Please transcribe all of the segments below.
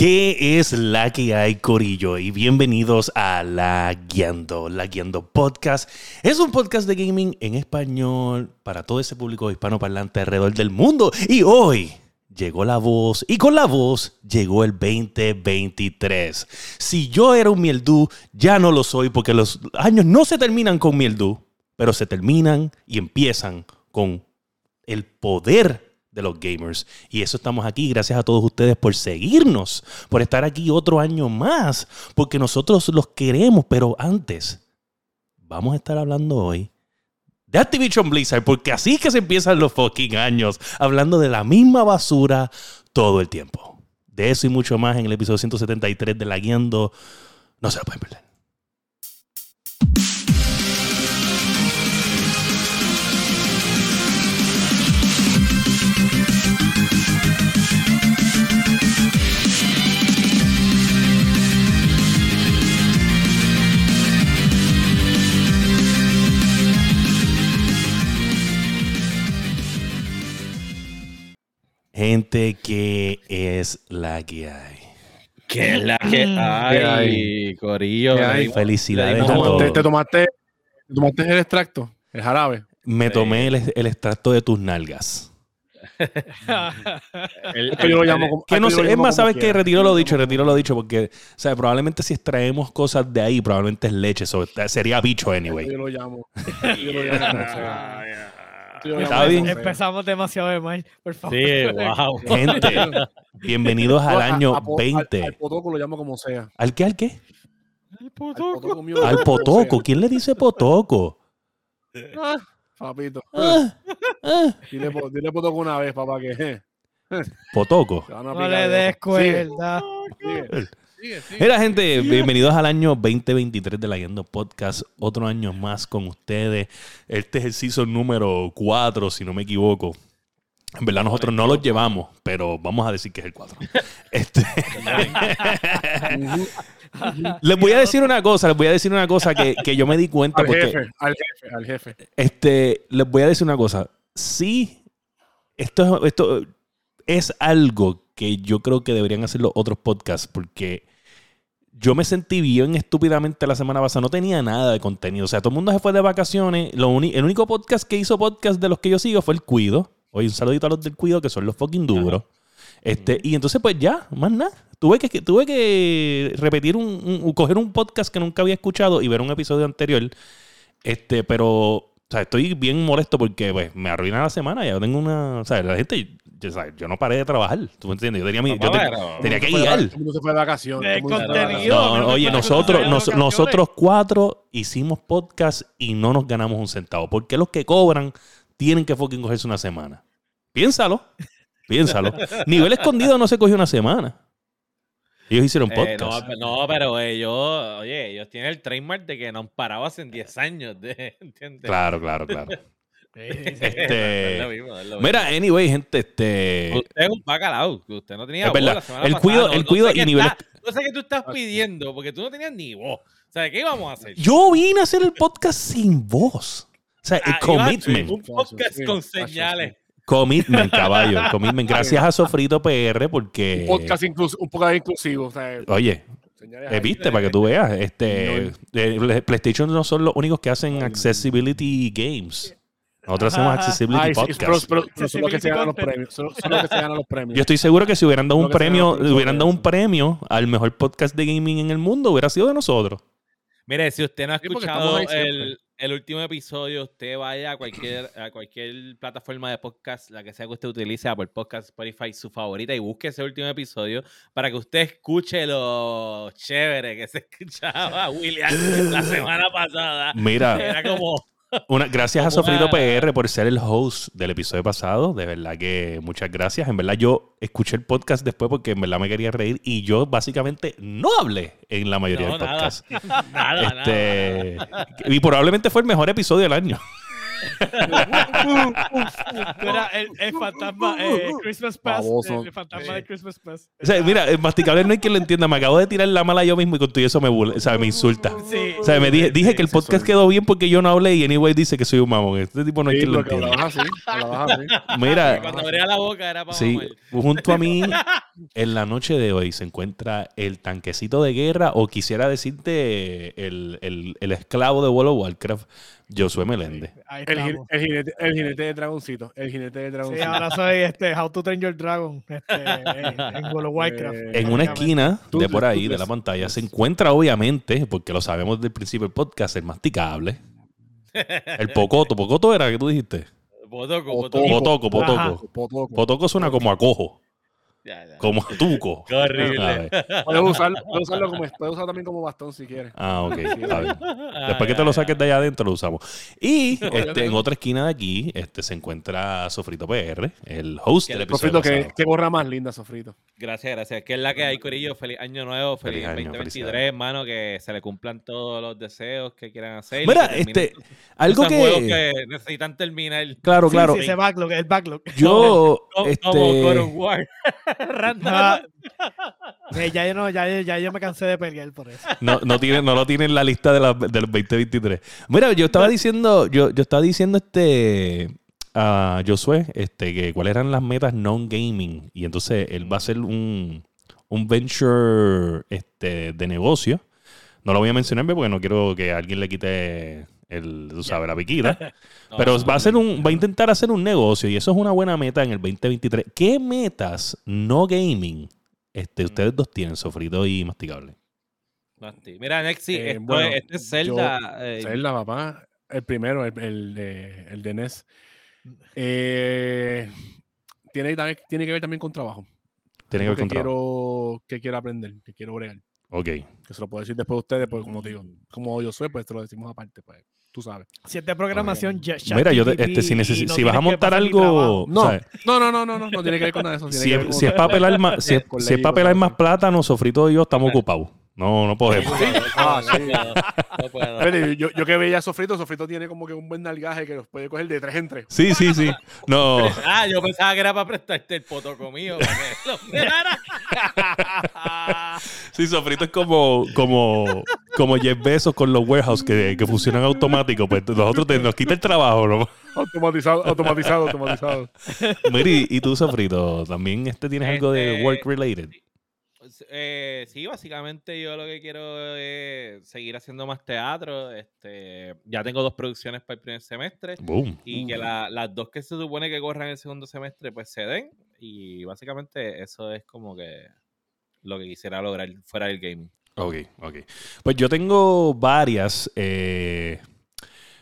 ¿Qué es la que hay, Corillo? Y bienvenidos a La Guiando. La Guiando Podcast es un podcast de gaming en español para todo ese público hispanoparlante alrededor del mundo. Y hoy llegó la voz y con la voz llegó el 2023. Si yo era un mieldú, ya no lo soy porque los años no se terminan con mieldú, pero se terminan y empiezan con el poder de los gamers. Y eso estamos aquí. Gracias a todos ustedes por seguirnos, por estar aquí otro año más, porque nosotros los queremos. Pero antes, vamos a estar hablando hoy de Activision Blizzard, porque así es que se empiezan los fucking años, hablando de la misma basura todo el tiempo. De eso y mucho más en el episodio 173 de La Guiando. No se lo pueden perder. Gente que es la que hay. ¿Qué es la que hay, Corillo? ¿Qué hay? Felicidades ¿Te tomaste, te tomaste, te tomaste el extracto, el jarabe. Me tomé el, el extracto de tus nalgas. El- Esto yo lo llamo como- Que no sé, es más, sabes que retiro lo dicho, retiro lo dicho, porque, o sea, probablemente si extraemos cosas de ahí, probablemente es leche, so, sería bicho anyway. Yo lo llamo. yo lo llamo Está bien. Empezamos demasiado de mal, por favor. Sí, wow. Gente, bienvenidos al año a- a- 20. Al, al potoco lo llamo como sea. ¿Al qué, al qué? Al potoco. Al potoco. ¿Quién le dice potoco? Ah, papito. Ah, ah. Dile, po- dile potoco una vez, papá, que Potoco. No le de- des cuerda. sigue, Mira, gente, bienvenidos al año 2023 de la Yendo Podcast. Otro año más con ustedes. Este es el season número 4, si no me equivoco. En verdad, nosotros no los llevamos, pero vamos a decir que es el 4. Este, les voy a decir una cosa, les voy a decir una cosa que, que yo me di cuenta Al porque jefe, al jefe, al jefe. este, les voy a decir una cosa. Sí, esto, esto es algo que yo creo que deberían hacer los otros podcasts porque yo me sentí bien estúpidamente la semana pasada. No tenía nada de contenido. O sea, todo el mundo se fue de vacaciones. Lo el único podcast que hizo podcast de los que yo sigo fue el Cuido. Oye, un saludito a los del Cuido que son los fucking duros. Este, y entonces, pues ya, más nada. Tuve que, que- tuve que repetir un, un- coger un podcast que nunca había escuchado y ver un episodio anterior. Este, pero, o sea, estoy bien molesto porque pues, me arruina la semana. Ya tengo una. O sea, la gente. Yo, ¿sabes? yo no paré de trabajar. ¿Tú me entiendes? Yo tenía, mi, yo Papá, te- pero- tenía que guiar. Todo el mundo se fue de vacaciones. No, no, oye, nosotros, no nos- nosotros cuatro hicimos podcast y no nos ganamos un centavo. ¿Por qué los que cobran tienen que fucking cogerse una semana? Piénsalo. Piénsalo. Nivel escondido no se cogió una semana. Ellos hicieron Eh, podcast. no, no, pero ellos, oye, ellos tienen el trademark de que no han parado hace 10 años. De, ¿entiendes? Claro, claro, claro. Este. Mira, anyway, gente, este. Usted es un bacalao, usted no tenía Es voz verdad. la semana El pasada, cuido- no- el no cuido sé y está- No sé qué tú estás pidiendo, porque tú no tenías ni voz. O sea, ¿qué íbamos a hacer? Yo vine a hacer el podcast sin voz. O sea, el Ah, commitment. Un podcast Sí, con sí, señales. Commitment, caballo. Commitment. Gracias a Sofrito PR porque. Un podcast inclus- un podcast inclusivo. O sea, Oye, eh, viste, para que tú veas. Este, eh, PlayStation no son los únicos que hacen accessibility games. Nosotros hacemos accessibility Ay, sí, podcast. pero, pero- los que se ganan los premios. Los que se ganan los premios. Yo estoy seguro que si hubieran dado un premio, hubieran dado un premio al mejor podcast de gaming en el mundo, hubiera sido de nosotros. Mire, si usted no ha escuchado el último episodio, usted vaya a cualquier, a cualquier plataforma de podcast, la que sea que usted utilice, Apple Podcast, Spotify, su favorita, y busque ese último episodio para que usted escuche lo chévere que se escuchaba William la semana pasada. Mira, Era como, una, gracias a Sofrito PR por ser el host del episodio pasado. De verdad que muchas gracias. En verdad yo escuché el podcast después porque en verdad me quería reír y yo básicamente no hablé en la mayoría No, del nada. podcast. nada, Este, y probablemente fue el mejor episodio del año. Era el, el fantasma, eh, Christmas Pass. Baboso. El fantasma de Christmas Pass. O sea, mira, el masticable no hay quien lo entienda. Me acabo de tirar la mala yo mismo y con todo eso me, o sea, me insulta. Sí. O sea, me dije, dije que el podcast quedó bien porque yo no hablé y Anyway dice que soy un mamón. Este tipo no hay Sí, quien lo entienda. hablabas así, hablabas así. Mira, Cuando abría la boca era para Sí, mamar. junto a mí, en la noche de hoy se encuentra el tanquecito de guerra, o quisiera decirte el, el- el esclavo de World of Warcraft, Josué Meléndez. El, el jinete, el jinete de dragoncito. El jinete de Sí, dragoncito. ahora soy este How to Train Your Dragon este, en, en World of Warcraft. Eh, En una esquina de por ahí, de la pantalla, se encuentra obviamente, porque lo sabemos desde el principio del podcast, el masticable. El pocoto. ¿Pocoto era que tú dijiste? Potoco. Potoco, potoco. Potoco. Potoco suena como a cojo, Ya, ya. como tuco. Qué horrible. A ver. Puedes usarlo, puedes usarlo como puedes usarlo también como bastón si quieres. Ah, ok. está bien. Ah, Después que ya, te lo ya. saques de allá adentro, lo usamos. Y este, en otra esquina de aquí este, se encuentra Sofrito PR, el host del el episodio. Sofrito, que, que gorra más linda, Sofrito. Gracias, gracias. Que es la que hay, Corillo. Feliz año nuevo, feliz, Feliz año, 2023, felicidades. hermano. Que se le cumplan todos los deseos que quieran hacer. Mira, este, algo que. que necesitan terminar. Claro, Sí, claro. sí, ese backlog, el backlog. Yo. Como, este, como God of War. Random. Ah, eh, ya, yo no, ya, ya yo me cansé de pelear por eso. no, no, tiene, no lo tiene en la lista de la- del 2023. Mira, yo estaba diciendo, yo, yo estaba diciendo este a Josué, este, que cuáles eran las metas non-gaming. Y entonces él va a hacer un, un venture este, de negocio. No lo voy a mencionar porque no quiero que alguien le quite el, tú sabes, la piquita. No, Pero va a hacer un, va a intentar hacer un negocio y eso es una buena meta en el 2023. ¿Qué metas no gaming este, ustedes dos tienen, Sofrito y Masticable? Mira, Nexi, Eh, esto bueno, es, este es Zelda. eh, Zelda, papá. El primero, el, el de, el de NES. Eh, tiene, tiene que ver también con trabajo. Tiene que ver que con trabajo. quiero, que quiero aprender, que quiero bregar. Ok. Que se lo puedo decir después de ustedes, porque como te digo, como yo soy, pues te lo decimos aparte, pues tú sabes. Si es de programación, ya, Mira, yo te- este, si, neces- no si vas a montar algo. No, ¿sabes? no, no, no, no, no, no tiene que ver con nada de eso. si, es, si para pelar más, si es, si para pelar más plátano, Sofrito y yo estamos ocupados. No, no podemos. Ah, sí. No puedo. Espérate, yo, yo que veía a Sofrito, Sofrito tiene como que un buen nalgaje que los puede coger de tres en tres. Sí, sí, sí. No. Ah, yo pensaba que era para prestarte el potoco mío. Para que. Sí, Sofrito es como, como, como Jeff Bezos con los warehouse que, que funcionan automáticos. Pues nosotros te- nos quita el trabajo, ¿no? Automatizado, automatizado, automatizado. Miri, y tú, Sofrito, también este tienes algo de Este, work related. Eh, sí, básicamente yo lo que quiero es seguir haciendo más teatro. Este, ya tengo dos producciones para el primer semestre Boom. y que la- las dos que se supone que corran el segundo semestre pues se den y básicamente eso es como que lo que quisiera lograr fuera del gaming. Ok, ok. Pues yo tengo varias. eh,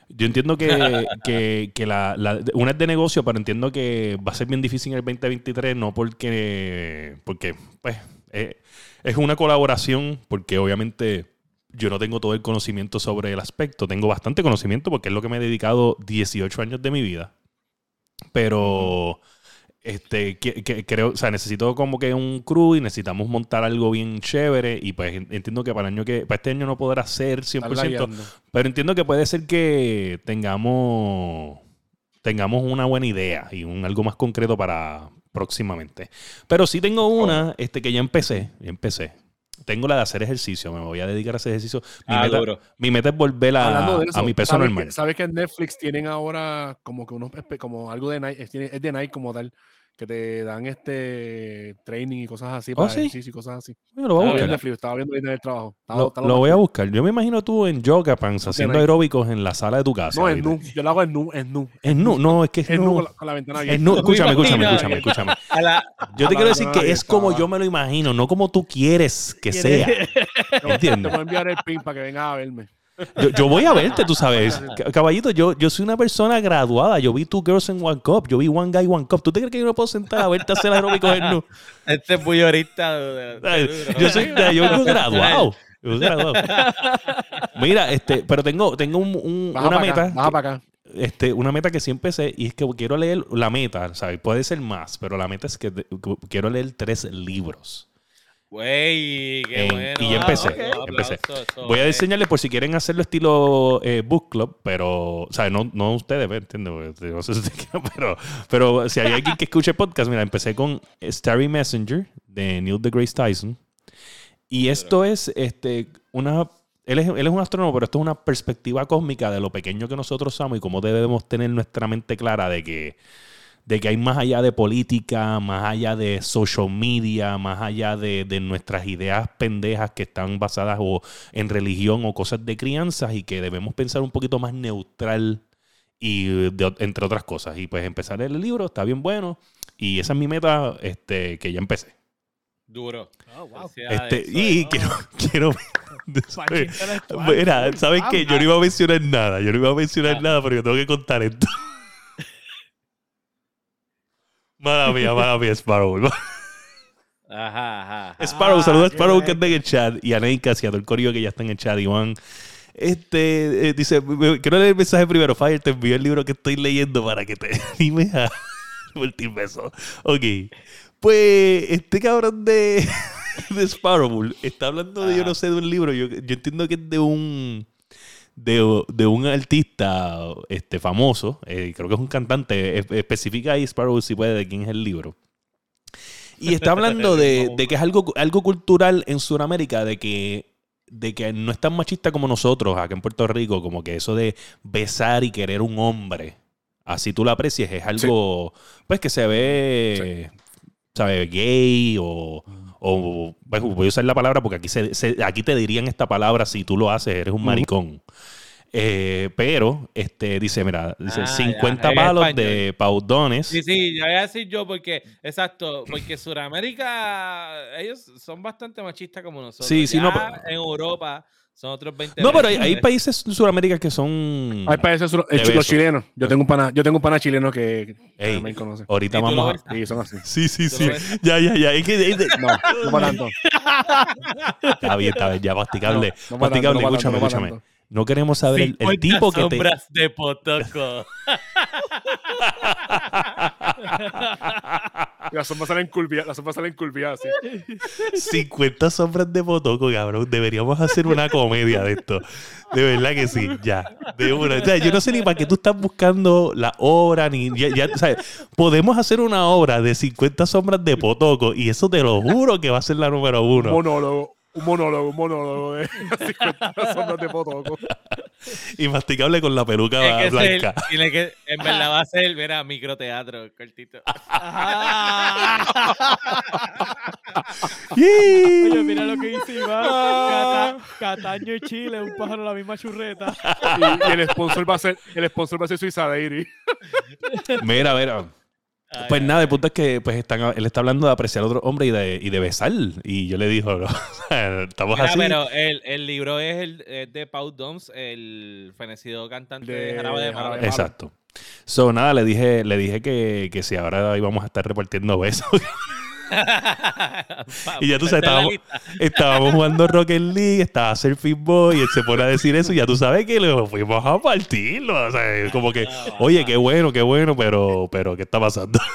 yo entiendo que, que, que la, la- una es de negocio, pero entiendo que va a ser bien difícil en el 2023, no porque, porque pues, eh, es una colaboración, porque obviamente yo no tengo todo el conocimiento sobre el aspecto, tengo bastante conocimiento porque es lo que me he dedicado 18 años de mi vida, pero... Este, que, que- creo, o sea, necesito como que un crew y necesitamos montar algo bien chévere y pues en- entiendo que para el año que para este año no podrá ser 100%, Están lagueando. pero entiendo que puede ser que tengamos tengamos una buena idea y un algo más concreto para próximamente. Pero sí tengo una este que ya empecé, ya empecé. Tengo la de hacer ejercicio, me voy a dedicar a hacer ejercicio. Mi, Ah, meta, duro. mi meta es volver a, de a eso, mi peso ¿sabes normal. Que, ¿Sabes que en Netflix tienen ahora como que unos como algo de Nike, es de Nike como tal, que te dan este training y cosas así para ¿Oh, sí? ejercicio y cosas así. Yo lo voy a Estaba viendo buscar. Netflix, estaba viendo ahorita en el trabajo. Estaba- Lo, estaba lo más voy a buscar. Yo me imagino tú en Yoga Pants haciendo aeróbicos en la sala de tu casa. No, es ahorita. nu. Yo lo hago en nu, es nu. Es nu, no, es que es Es nu nu. con la, con la ventana Es abierta. nu. Escúchame, escúchame, escúchame, escúchame. La- Yo te quiero decir que es como yo me lo imagino, no como tú quieres que sea. Te ¿Entiendes? voy a enviar el pin para que vengas a verme. Yo, yo voy a verte, tú sabes. Ca- Caballito, yo, yo soy una persona graduada. Yo vi Two Girls in One Cup. Yo vi One Guy, One Cup. ¿Tú te crees que yo no puedo sentar a verte hacer aeróbicos en nu? Este es de- Yo soy yo graduado. Yo graduado. Mira, este, pero tengo, tengo un- un- Baja una acá, meta. baja para acá. este, una meta que sí empecé y es que quiero leer la meta, ¿sabes? Puede ser más, pero la meta es que, de- que quiero leer tres libros. Güey, qué Eh, bueno. y ya Ah, empecé, empecé. Aplausos, Voy a diseñarles por si quieren hacerlo estilo eh, book club, pero, o sea, no, no ustedes, ¿me entiendes? No sé si pero, pero si hay alguien que escuche podcast, mira, empecé con Starry Messenger de Neil deGrasse Tyson. Y esto es este, una. Él es, él es un astrónomo, pero esto es una perspectiva cósmica de lo pequeño que nosotros somos y cómo debemos tener nuestra mente clara de que, de que hay más allá de política, más allá de social media, más allá de, de nuestras ideas pendejas que están basadas o en religión o cosas de crianzas y que debemos pensar un poquito más neutral y de- entre otras cosas. Y pues empezar el libro está bien bueno y esa es mi meta este, que ya empecé. Duro. Oh, wow. Este, y quiero, quiero. Mira, ¿saben qué? Yo no iba a mencionar nada. Yo no iba a mencionar Ah. nada, pero yo tengo que contar esto. Mala mía, mala mía, Sparrow. Ajá, ajá. ajá. Sparrow, saluda a Sparrow que está en el chat. Y a Neika, y a todo el corillo que ya está en el chat. Iván. Este, eh, dice, quiero leer el mensaje primero. Fire, te envío el libro que estoy leyendo para que te animes a multiverso. Ok. Pues, este cabrón de, de Sparrow está hablando de, yo no sé, de un libro. Yo, yo entiendo que es de un de, de un artista este, famoso, eh, creo que es un cantante, es- especifica ahí Sparrow si puede de quién es el libro. Y está hablando de, de que es algo, algo cultural en Sudamérica, de que, de que no es tan machista como nosotros acá en Puerto Rico, como que eso de besar y querer un hombre, así tú lo aprecies, es algo pues que se ve, ¿sabes? Gay o... O pues, voy a usar la palabra porque aquí, se, se- aquí te dirían esta palabra si tú lo haces, eres un maricón. Eh, pero, este, dice, mira, dice Ah, 50 ya, en palos de paudones. Sí, sí, ya voy a decir yo porque, exacto, porque Sudamérica, ellos son bastante machistas como nosotros. Sí, sí, Ya no, pero- En Europa son otros 20 No, pero hay, países en Sudamérica que son. Hay países, sur- eh, los chilenos. Yo tengo un pana, yo tengo un pana chileno que, que Ey, también conoce. ahorita ¿Y tú lo vamos a. Sí, son así. Sí, sí, ¿Tú sí. Ya, ya, ya. Es que, es de- No, no para tanto. Está bien, está bien. Ya, masticable. No, masticable, escúchame, escúchame. No queremos saber el, el 50 tipo que te. sombras de Potoco. Las sombras salen curviadas, las sombras salen curviadas, sí. 50 sombras de Potoco, cabrón. Deberíamos hacer una comedia de esto. De verdad que sí, ya. De una. O sea, yo no sé ni para qué tú estás buscando la obra, ni. Ya, ya, sea, podemos hacer una obra de 50 sombras de Potoco y eso te lo juro que va a ser la número Un uno. monólogo, un monólogo, un monólogo de 50 sombras de Potoco. Y masticable con la peluca ser- blanca. tiene que, en verdad va a ser, mira, microteatro, cortito. Oye, mira lo que dice Iván. Cata- Cataño y Chile, un pájaro la misma churreta. Y, y el sponsor va a ser, el sponsor va a ser Suiza Dairy. Mira, mira. Ay, Pues nada, el punto es que pues, están, él está hablando de apreciar a otro hombre y de, y de besar. Y yo le dijo, no, o sea, estamos Mira, así. pero el, el libro es, el, es de Pau Doms, el fenecido cantante de. Jarabe de Palo. Exacto. So, nada, le dije, le dije que, que si ahora íbamos a estar repartiendo besos. Y ya tú sabes, estábamos-. Estábamos jugando Rocket League, estaba Surfing Boy, y él se pone a decir eso, y ya tú sabes que lo fuimos a partirlo. O sea, como que, oye, qué bueno, qué bueno, pero, pero ¿qué está pasando?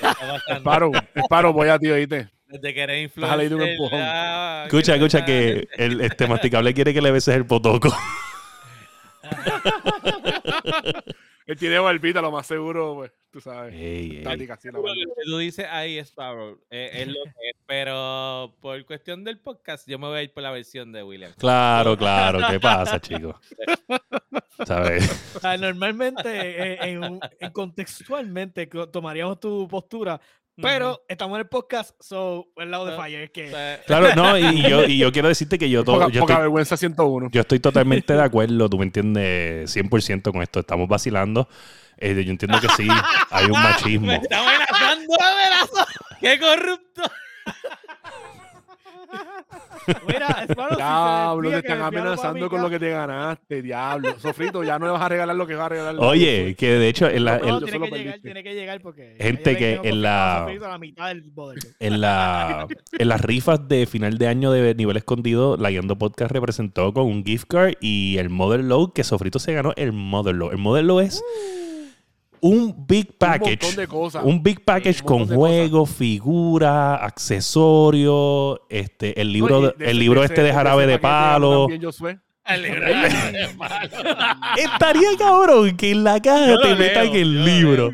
Pasando. Paro, paro, voy a ti, oíste. Desde que eres Déjale ir un influencer. empujón. ya, Escucha, escucha que el este masticable quiere que le beses el potoco. Él tiene barbita, lo más seguro, pues, tú sabes. Ey. Táctica, sí, la Lo barba. que tú dices ahí, Sparrow, eh, es lo que es. Pero por cuestión del podcast, yo me voy a ir por la versión de William. Claro, claro, ¿qué pasa, chicos? ¿Sabes? O sea, normalmente, eh, en, contextualmente, co- tomaríamos tu postura, pero estamos en el podcast, so, el lado de Ah, Fire es que. Claro, no, y, yo, y yo quiero decirte que yo, todo, Poca, yo, poca estoy, vergüenza 101. yo estoy totalmente de acuerdo, tú me entiendes 100% con esto, estamos vacilando. Eh, yo entiendo que sí, hay un machismo. Me está amenazando. ¡Qué corrupto! Mira, si se Diablo, te desvía, que están amenazando con lo que te ganaste, diablo. Sofrito, ya no le vas a regalar lo que vas a regalar. Oye, que de hecho en la, No, el- tiene solo que llegar, tiene que llegar porque. Gente que en la- a mitad del en, la, en las rifas de final de año de nivel escondido, la Guiando Podcast representó con un gift card y el Mother Load que Sofrito se ganó el Mother Load. El Mother Load es un big Un package. montón de cosas. Un big package un con de juegos, figuras, accesorios, este, el libro, No, de- de el libro de este de jarabe de palo. El libro de palo. Estaría cabrón que en la caja te metan leo, el libro.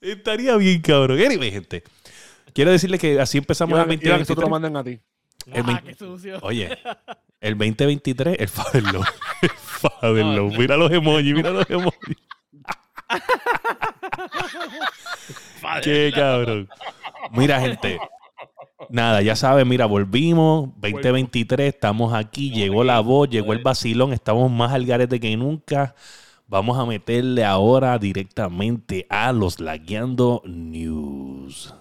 Estaría bien cabrón. Anyway, gente. Quiero decirle que así empezamos el Iván, Iván, eso te lo 2023. mandan a ti. El Ah, qué sucio. Oye, el 2023, el Fatherlove. El Fatherlove. Mira los emojis, mira los emojis. Qué cabrón. Mira, gente. Nada, ya saben, mira, volvimos. 2023, estamos aquí. Llegó la voz, llegó el vacilón. Estamos más al garete que nunca. Vamos a meterle ahora directamente a los Lagueando News.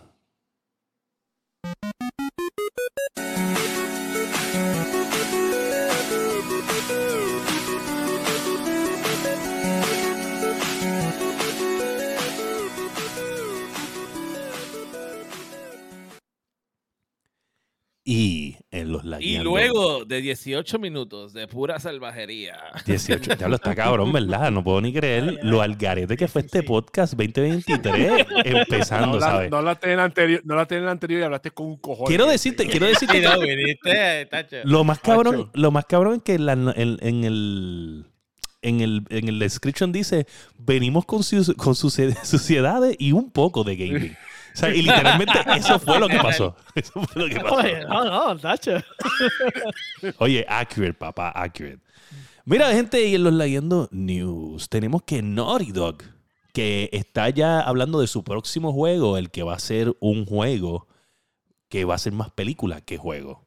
De 18 minutos de pura salvajería. 18, ya lo está cabrón, ¿verdad? No puedo ni creer lo algarete que fue este Sí. podcast 2023 empezando, No la, ¿sabes? no la tenés en anterior, no la tenés en anterior y hablaste con un cojón. Quiero decirte, quiero decirte no, que viniste, tacho. lo más cabrón, lo más cabrón es que la- en, en el en el en el description dice venimos con, su- con suce- suciedades y un poco de gaming. O sea, y literalmente eso fue lo que pasó. Eso fue lo que pasó. Oye, no, no, tacho. Oye, accurate, papá, accurate. Mira, gente, y en los leyendo news, tenemos que Naughty Dog, que está ya hablando de su próximo juego, el que va a ser un juego que va a ser más película que juego.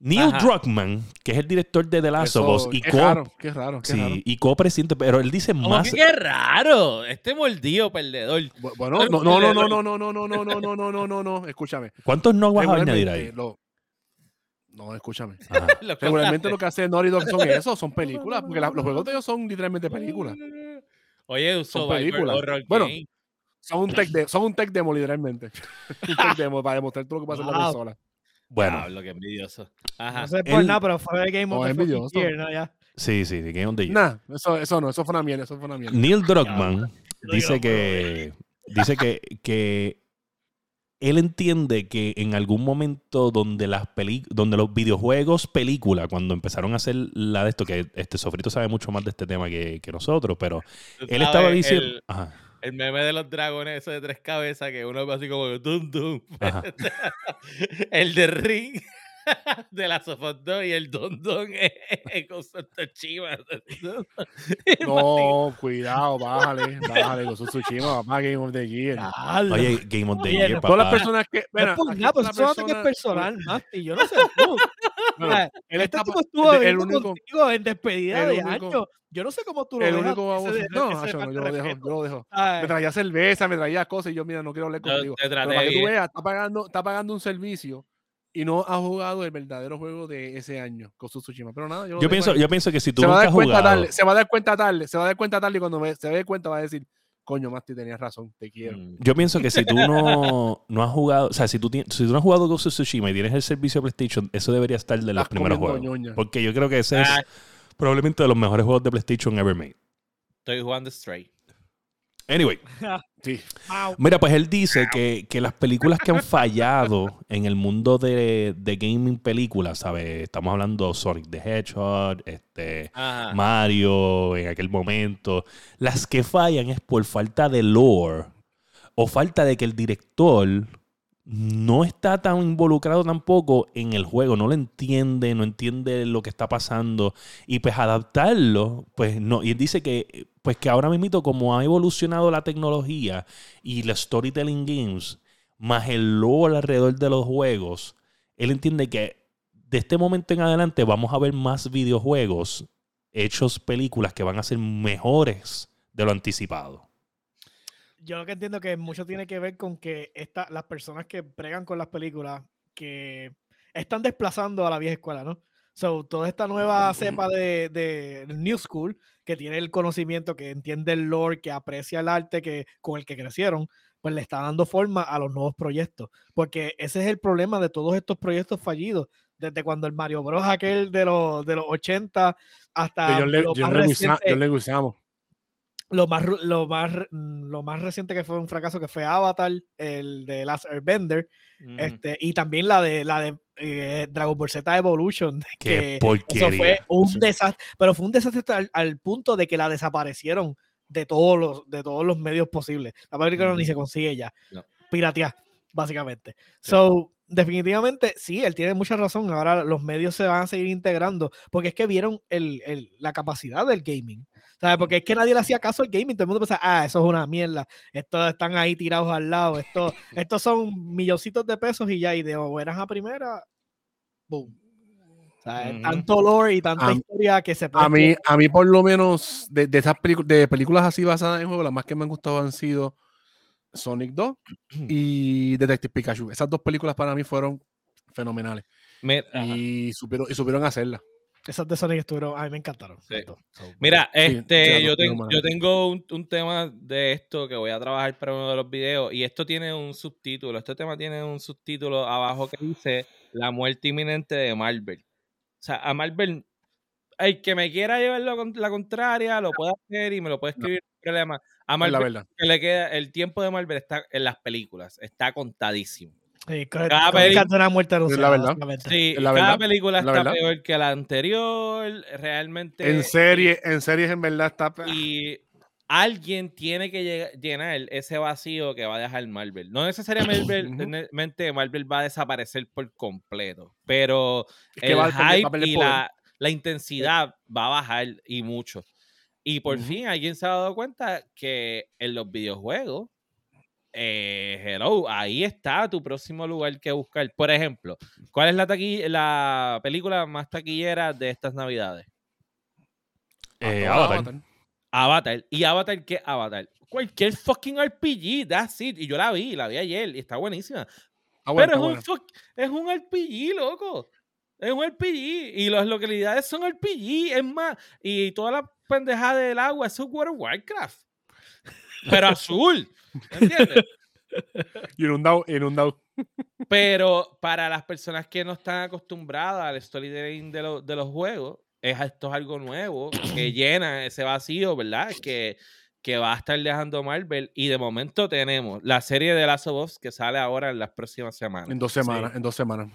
Neil Ajá. Druckmann, que es el director de The Last of Eso, Us y qué co, raro, qué raro, qué sí, raro. y co-presidente, pero él dice más. que qué raro. Este mordido perdedor. Bu- Bueno, no, no, no, no, no, no, no, no, no, no, no, no, no, no, no, escúchame. ¿Cuántos no vas a añadir ahí? lo- No, escúchame. Lo Regularmente lo que hace Naughty Dog son eso, son películas, porque la- los juegos de ellos son literalmente películas. Oye, Son películas. horror Bueno, game. Son un tech, de, son un tech demo, literalmente. un tech demo para demostrar todo lo que pasa en la Wow. consola. Bueno, Diablo, qué envidioso. Ajá. No sé por nada, pero fue de Game of the. Year, ¿no? Ya. sí, sí, sí, Game of the Year. Nah, eso, eso no, eso fue una mierda, eso fue una mierda. Neil Druckmann dice que dice que, que él entiende que en algún momento donde las peli donde los videojuegos película cuando empezaron a hacer la de esto que este sofrito sabe mucho más de este tema que, que nosotros pero él estaba diciendo El, ajá, el meme de los dragones, eso de tres cabezas, que uno va así como dum dum. ajá. el de Ring de la Sofot 2 y el Don Don con Santa Chivas. No, cuidado, bájale, bájale con su Tsushima, papá, Game of the Year. Oye Game of the Year no, Todas las papá personas que. No Mira, es por nada, está pues eso no que es persona- personal, Masti. Yo no sé tú. Bueno, O sea, él este está tipo pa- estuvo el único- contigo en despedida el de único- año. Yo no sé cómo tú lo El dejas único ese No, ese no, yo lo dejo, yo lo dejo. Me traía cerveza, me traía cosas y yo, mira, no quiero hablar contigo. Pero para que tú veas, está pagando, está pagando un servicio y no ha jugado el verdadero juego de ese año, con su Tsushima. Pero nada, yo, lo yo pienso ahí. yo pienso que si tú se va a nunca dar has cuenta jugado tarde, se va a dar cuenta tarde, se va a dar cuenta tarde y cuando me- se dé cuenta va a decir, coño, Masti, tenías razón, te quiero. Mm. yo pienso que si tú no, no has jugado, o sea, si tú, si tú no has jugado Ghost of Tsushima y tienes el servicio de PlayStation, eso debería estar de los Estás primeros juegos. ñoña. Porque yo creo que ese es Ah, probablemente de los mejores juegos de PlayStation ever made. estoy jugando Stray. Anyway, Sí. Mira, pues él dice que, que las películas que han fallado en el mundo de, de gaming películas, ¿sabes? Estamos hablando Sonic the Hedgehog, este, Ajá. Mario en aquel momento. Las que fallan es por falta de lore o falta de que el director no está tan involucrado tampoco en el juego, no lo entiende, no entiende lo que está pasando y pues adaptarlo, pues no, y él dice que pues que ahora mismo como ha evolucionado la tecnología y los storytelling games más el lore alrededor de los juegos, él entiende que de este momento en adelante vamos a ver más videojuegos hechos películas que van a ser mejores de lo anticipado. Yo lo que entiendo que mucho tiene que ver con que esta, las personas que pregan con las películas que están desplazando a la vieja escuela, ¿no? So, toda esta nueva cepa de, de New School que tiene el conocimiento, que entiende el lore, que aprecia el arte que, con el que crecieron, pues le está dando forma a los nuevos proyectos. Porque ese es el problema de todos estos proyectos fallidos. Desde cuando el Mario Bros. aquel de los, de los 80 hasta Yo le, lo yo le, yo le gustamos. Lo más, lo, más, mm, lo más reciente que fue un fracaso que fue Avatar, el de Last Airbender, Ujú. este, y también la de la de eh, Dragon Ball Z Evolution. Qué que eso fue un Sí. desastre, pero fue un desastre al, al punto de que la desaparecieron de todos los, de todos los medios posibles. La película ni Ujú. se consigue ya. No. Piratear, básicamente. So, definitivamente, sí, él tiene mucha razón. Ahora los medios se van a seguir integrando porque es que vieron el, el- la capacidad del gaming. ¿Sabes? Porque es que nadie le hacía caso al gaming. Todo el mundo pensaba, ah, eso es una mierda. Estos están ahí tirados al lado. Esto, estos son milloncitos de pesos y ya. Y de buenas a primera, boom. O sea, es Ujú. tanto lore y tanta A- historia que se puede. A mí, a mí por lo menos, de, de esas películas, de películas así basadas en juegos, las más que me han gustado han sido Sonic 2 y Detective Pikachu. Esas dos películas para mí fueron fenomenales y supieron, y supieron hacerlas. Esas de Sonic estuvieron, a mí me encantaron. Sí. So, Mira, este, yo, no, ten- mano. yo tengo un, un tema de esto que voy a trabajar para uno de los videos y esto tiene un subtítulo. Este tema tiene un subtítulo abajo que dice La muerte inminente de Marvel. O sea, a Marvel, el que me quiera llevar la, con- la contraria lo puede hacer y me lo puede escribir sin problema. A la Marvel verdad. que le queda, el tiempo de Marvel está en las películas, está contadísimo. Sí, cada muerte anunciada, verdad. Sí, película es la está peor que la anterior, realmente. En serie, en series en verdad está. y alguien tiene que llenar ese vacío que va a dejar Marvel. No necesariamente Marvel va a desaparecer por completo, pero Es que el hype y la, la intensidad va a bajar y mucho. Y por fin alguien se ha dado cuenta que en los videojuegos, eh, hello, ahí está tu próximo lugar que buscar. Por ejemplo, ¿cuál es la, la película más taquillera de estas navidades? Eh, Avatar. Avatar. Avatar. ¿Y Avatar qué Avatar? Cualquier fucking RPG, that's it. Y yo la vi, la vi ayer y está buenísima. Ah, bueno, Pero está es un, fuck- es un RPG, loco. Es un RPG. Y las localidades son RPG. Es más, y toda la pendejada del agua es un World of Warcraft. Pero azul. ¿Entiendes? Inundado, inundado. Pero para las personas que no están acostumbradas al storytelling de, lo- de los juegos, es, esto es algo nuevo que llena ese vacío, ¿verdad? Que, que va a estar dejando Marvel. Y de momento tenemos la serie de Last of Us que sale ahora en las próximas semanas. En dos semanas, en dos semanas.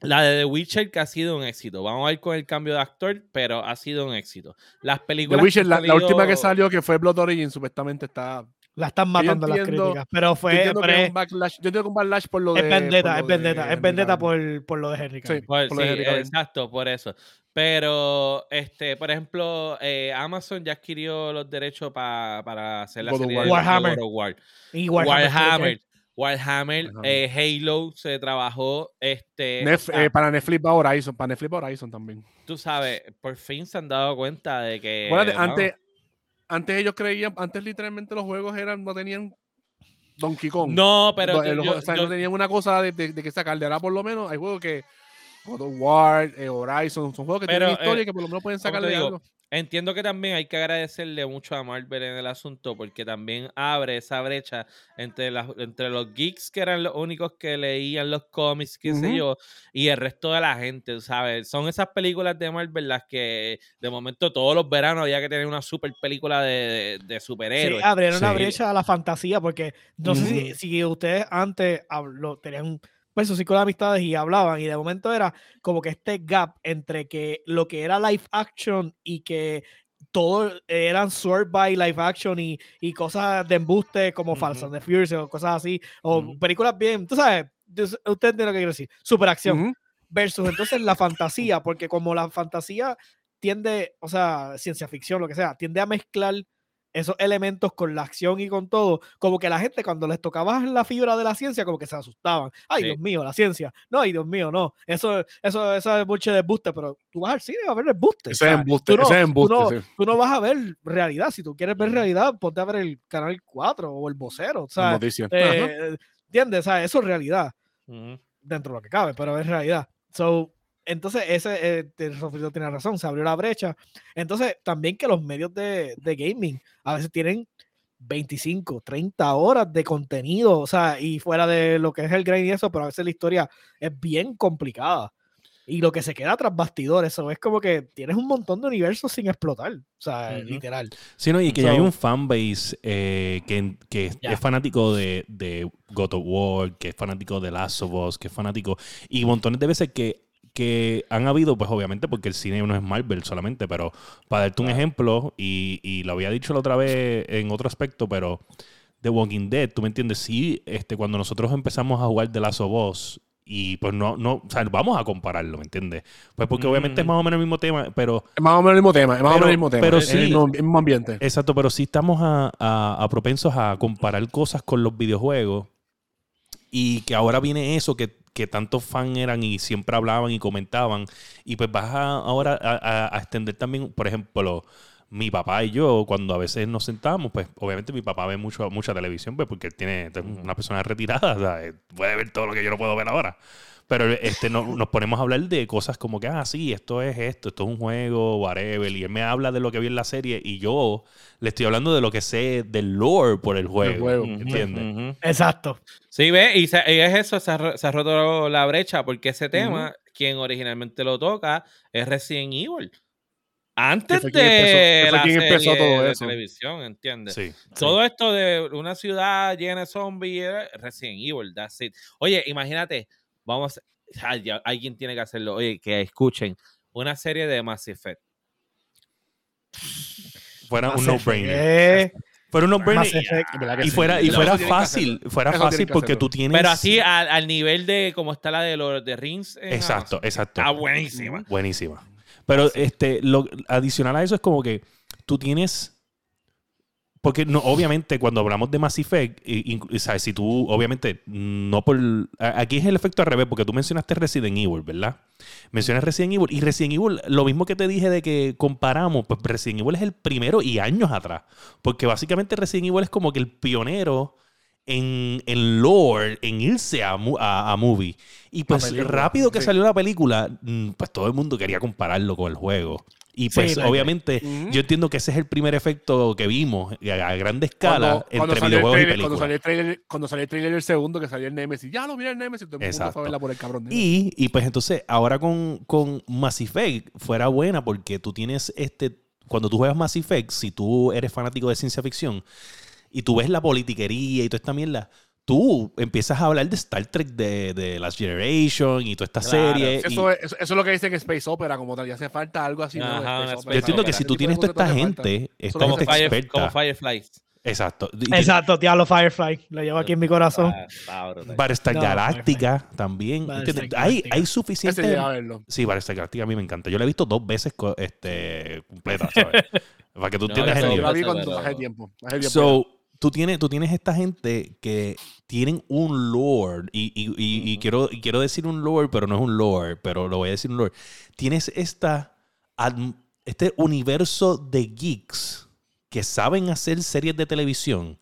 La de The Witcher que ha sido un éxito. Vamos a ver con el cambio de actor, pero ha sido un éxito. Las The películas. Witcher, que la, última que salido- salió, que fue Blood Origin, supuestamente está. La están matando las entiendo- críticas. Pero Yo fue. entiendo pero que es es, un backlash. Yo entiendo que un backlash por lo de. es vendetta, por es de vendetta, es vendetta Cavill. por, por lo de Henry Sí. Cavill. Por lo de sí, Henry Cavill. exacto, por eso. Pero, este, por ejemplo, eh, Amazon ya adquirió los derechos pa- para hacer la God of serie War. de Warhammer. God of War. Y Warhammer. Warhammer. Warhammer, Warhammer. eh, Halo se trabajó, este, Nef- eh, para Netflix va Horizon, para Netflix va Horizon también. tú sabes, por fin se han dado cuenta de que, vamos, antes, antes ellos creían, antes literalmente los juegos eran, no tenían Donkey Kong. no, pero eh, los yo- o sea, yo- no tenían una cosa de, de, de que sacar. De ahora por lo menos hay juegos que. God of War, eh, Horizon, son juegos que Pero, tienen historia eh, y que por lo menos pueden ¿cómo te sacarle algo. Entiendo que también hay que agradecerle mucho a Marvel en el asunto porque también abre esa brecha entre, las, entre los geeks que eran los únicos que leían los cómics, qué sé yo, y el resto de la gente, ¿sabes? Son esas películas de Marvel las que de momento todos los veranos había que tener una super película de, de- de Sí, superhéroes. abrieron una brecha a la fantasía, porque no sé si, ustedes antes hablo- tenían pues su círculo de amistades y hablaban, y de momento era como que este gap entre que lo que era live action y que todo eran sword by live action y, y cosas de embuste como Ujú. Fast and the Furious o cosas así, o Ujú. películas bien, tú sabes, usted entiende lo que quiero decir, superacción Ujú. versus entonces la fantasía, porque como la fantasía tiende, o sea, ciencia ficción, lo que sea, tiende a mezclar esos elementos con la acción y con todo, como que la gente cuando les tocaba la fibra de la ciencia, como que se asustaban. Ay, Sí. Dios mío, la ciencia. No, ay, Dios mío, no. Eso, eso, eso es mucho de embuste, pero tú vas al cine a ver embuste. Ese es embuste, tú no, ese es tú embuste, no- sí. tú no vas a ver realidad. Si tú quieres ver realidad, ponte a ver el canal 4 o el vocero. O sea, eh, ¿entiendes? O sea, eso es realidad Ujú. dentro de lo que cabe, pero es realidad. So, entonces, ese, eh, te- Sofrito tiene razón, se abrió la brecha. Entonces, también que los medios de, de gaming a veces tienen 25, 30 horas de contenido, o sea, y fuera de lo que es el grind y eso, pero a veces la historia es bien complicada. y lo que se queda tras bastidores. Eso es como que tienes un montón de universos sin explotar. O sea, Ujú. literal. Sí, no, y que ya hay So- un fanbase eh, que, que Ya. es fanático de, de God of War, que es fanático de Last of Us, que es fanático. Y montones de veces que, que han habido, pues obviamente, porque el cine no es Marvel solamente, pero para darte un ejemplo, y, y lo había dicho la otra vez en otro aspecto, pero The Walking Dead, tú me entiendes, sí, este, cuando nosotros empezamos a jugar The Last of Us. Y pues no, no, o sea, vamos a compararlo, ¿me entiendes? Pues porque obviamente es Mm. más o menos el mismo tema, pero Es más o menos el mismo tema, es más o Pero- menos el mismo tema. pero es el sí. mismo, el mismo ambiente. Exacto, pero sí estamos a, a- a propensos a comparar cosas con los videojuegos y que ahora viene eso que, que tantos fans eran y siempre hablaban y comentaban y pues vas a- ahora a, extender también, por ejemplo, mi papá y yo cuando a veces nos sentamos, pues obviamente mi papá ve mucho, mucha televisión pues, porque tiene una persona retirada, sea, eh, puede ver todo lo que yo no puedo ver ahora. Pero este, no- nos ponemos a hablar de cosas como que, ah, sí, esto es esto, esto es un juego, whatever. Y él me habla de lo que vi en la serie y yo le estoy hablando de lo que sé del lore por el juego. juego. ¿Entiendes? Exacto. Sí, ve, y, se- y es eso, se ha, ro- se ha roto la brecha, porque ese tema, quien originalmente lo toca, es Resident Evil. Antes de empezó- la quien empezó todo de eso. televisión, ¿entiendes? Sí. Todo esto de una ciudad llena de zombies, eh, Resident Evil, that's it. Oye, imagínate, vamos, ay, ya, alguien tiene que hacerlo, oye, que escuchen, una serie de Mass Effect. Fuera un no-brainer. Effect, Fuera un no-brainer y fuera, y fuera fácil, fuera Eso fácil porque tú tienes... Pero así al, al nivel de como está la de of the Rings. en Exacto, Amazon. exacto. Está buenísima. Buenísima. Pero este, lo, adicional a eso es como que tú tienes. Porque no, obviamente cuando hablamos de Mass Effect, y- y- ¿sabes? si tú, obviamente, no por. Aquí es el efecto al revés, porque tú mencionaste Resident Evil, ¿verdad? Mencionas Resident Evil. Y Resident Evil, lo mismo que te dije de que comparamos, pues Resident Evil es el primero y años atrás. Porque básicamente Resident Evil es como que el pionero en, en lore, en irse a, a, a movie. Y pues rápido que sí. salió la película, mm, pues todo el mundo quería compararlo con el juego. Y pues obviamente yo entiendo que ese es el primer efecto que vimos a, a grande escala entre salió el videojuegos y trailer- cuando salió el trailer, cuando salió el trailer del segundo, que salió el Nemesis, ya lo mira el Nemesis, todo el mundo Exacto. fue a verla por el cabrón. Y, y pues entonces, ahora con, con Mass Effect fuera buena porque tú tienes este. Cuando tú juegas Mass Effect, si tú eres fanático de ciencia ficción y tú ves la politiquería y toda esta mierda, tú empiezas a hablar de Star Trek de, de Last Generation y toda esta Claro. serie. y- Eso, es, eso, eso es lo que dicen Space Opera, como tal, y hace falta algo así. ¿no? Ajá, Space Space Opera. yo entiendo que Ese si tú tienes toda esta hace gente, esta Como, gente Fire- experta. como Fireflies. Exacto. Exacto, Diablo Firefly. Lo llevo aquí en mi corazón. Ah. Battlestar No, Galáctica también. Hay, hay Ese suficiente. verlo. Sí, Battlestar Galáctica a mí me encanta. Yo la he visto dos veces este, completa, ¿sabes? Para que tú No, entiendas el Yo nivel. la vi cuando tiempo. bajé tiempo So, tú tienes, tú tienes esta gente que tienen un lore, y, y- y- quiero, y quiero decir un lore, pero no es un lore, pero lo voy a decir un lore. Tienes esta, este universo de geeks que saben hacer series de televisión,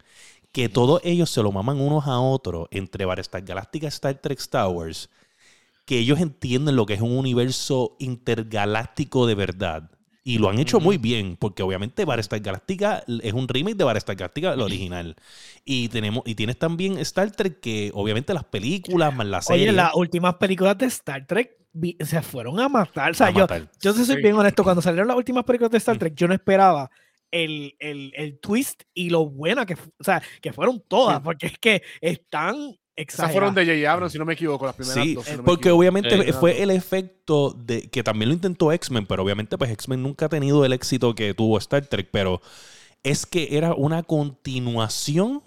que todos ellos se lo maman unos a otros entre Battlestar Galactica y Star Trek Star Wars, que ellos entienden lo que es un universo intergaláctico de verdad. Y lo han hecho muy bien, porque obviamente Battlestar Galactica es un remake de Battlestar Galactica, el original. Y tenemos y tienes también Star Trek, que obviamente las películas más la serie. Oye, las últimas películas de Star Trek vi- se fueron a matar. O sea, a yo, matar. yo soy Sí. bien honesto. Cuando salieron las últimas películas de Star Trek, yo no esperaba el, el, el twist y lo buena que, o sea, que fueron todas, porque es que están Esas fueron de J. Abrams, si no me equivoco, las primeras Sí, dos. si no me porque obviamente fue el efecto de que también lo intentó X-Men, pero obviamente pues X-Men nunca ha tenido el éxito que tuvo Star Trek, pero es que era una continuación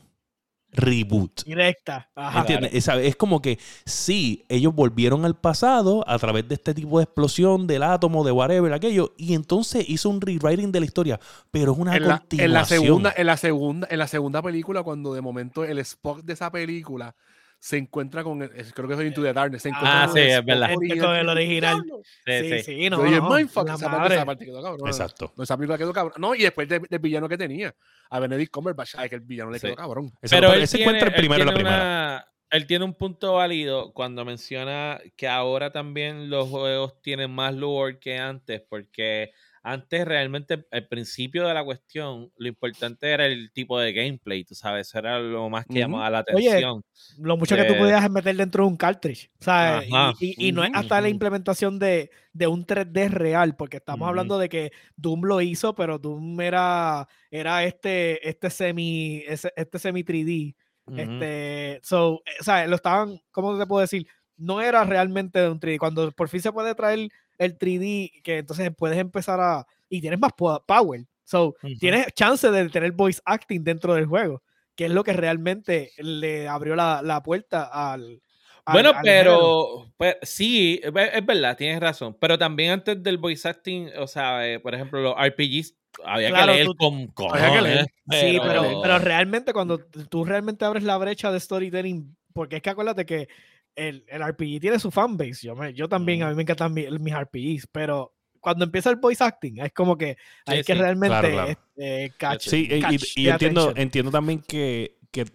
reboot. Directa. Ajá. ¿Entiendes? Es, es como que sí, ellos volvieron al pasado a través de este tipo de explosión del átomo, de whatever, aquello, y entonces hizo un rewriting de la historia, pero es una en la, continuación. en la segunda, en la segunda, en la segunda película, cuando de momento el Spock de esa película se encuentra con creo que es Into the Darkness, se encuentra Ah, con sí, el es verdad. Con el original. Sí, Sí, sí. sí, no. No, mindfuck, la esa parte, esa parte quedó cabrón. Exacto. No, esa película quedó cabrón. No, y después de- del villano que tenía, a Benedict Cumberbatch, ay, que el villano le Sí. quedó cabrón. Pero él tiene, encuentra el primero y la primera. una- él tiene un punto válido cuando menciona que ahora también los juegos tienen más lore que antes, porque antes realmente al principio de la cuestión lo importante era el tipo de gameplay, tú sabes, eso era lo más que llamaba la Oye, atención. Lo mucho que tú podías meter dentro de un cartridge. Sea, y- y, y no es hasta la implementación de, de un 3D real, porque estamos Ujú. hablando de que Doom lo hizo, pero Doom era, era este, este semi, este semi 3D. Ujú. Este, so, eh, o sea, lo estaban, ¿cómo te puedo decir? No era realmente un 3D. Cuando por fin se puede traer el 3D, que entonces puedes empezar a. Y tienes más po- power. So, tienes chance de tener voice acting dentro del juego, que es lo que realmente le abrió la, la puerta al. al- Bueno, al género. pero pues, sí, es verdad, tienes razón. Pero también antes del voice acting, o sea, eh, por ejemplo, los RPGs había Claro, que leer tú- con Había que leer. cojones, Sí, pero, pero realmente cuando tú realmente abres la brecha de storytelling, porque es que acuérdate que el, el RPG tiene su fanbase. Yo, me- yo también, a mí me encantan mi- mis RPGs, pero cuando empieza el voice acting, es como que hay Sí, que sí. realmente Claro, claro. este, catch- Sí, y- y, catch y the entiendo, entiendo también que, que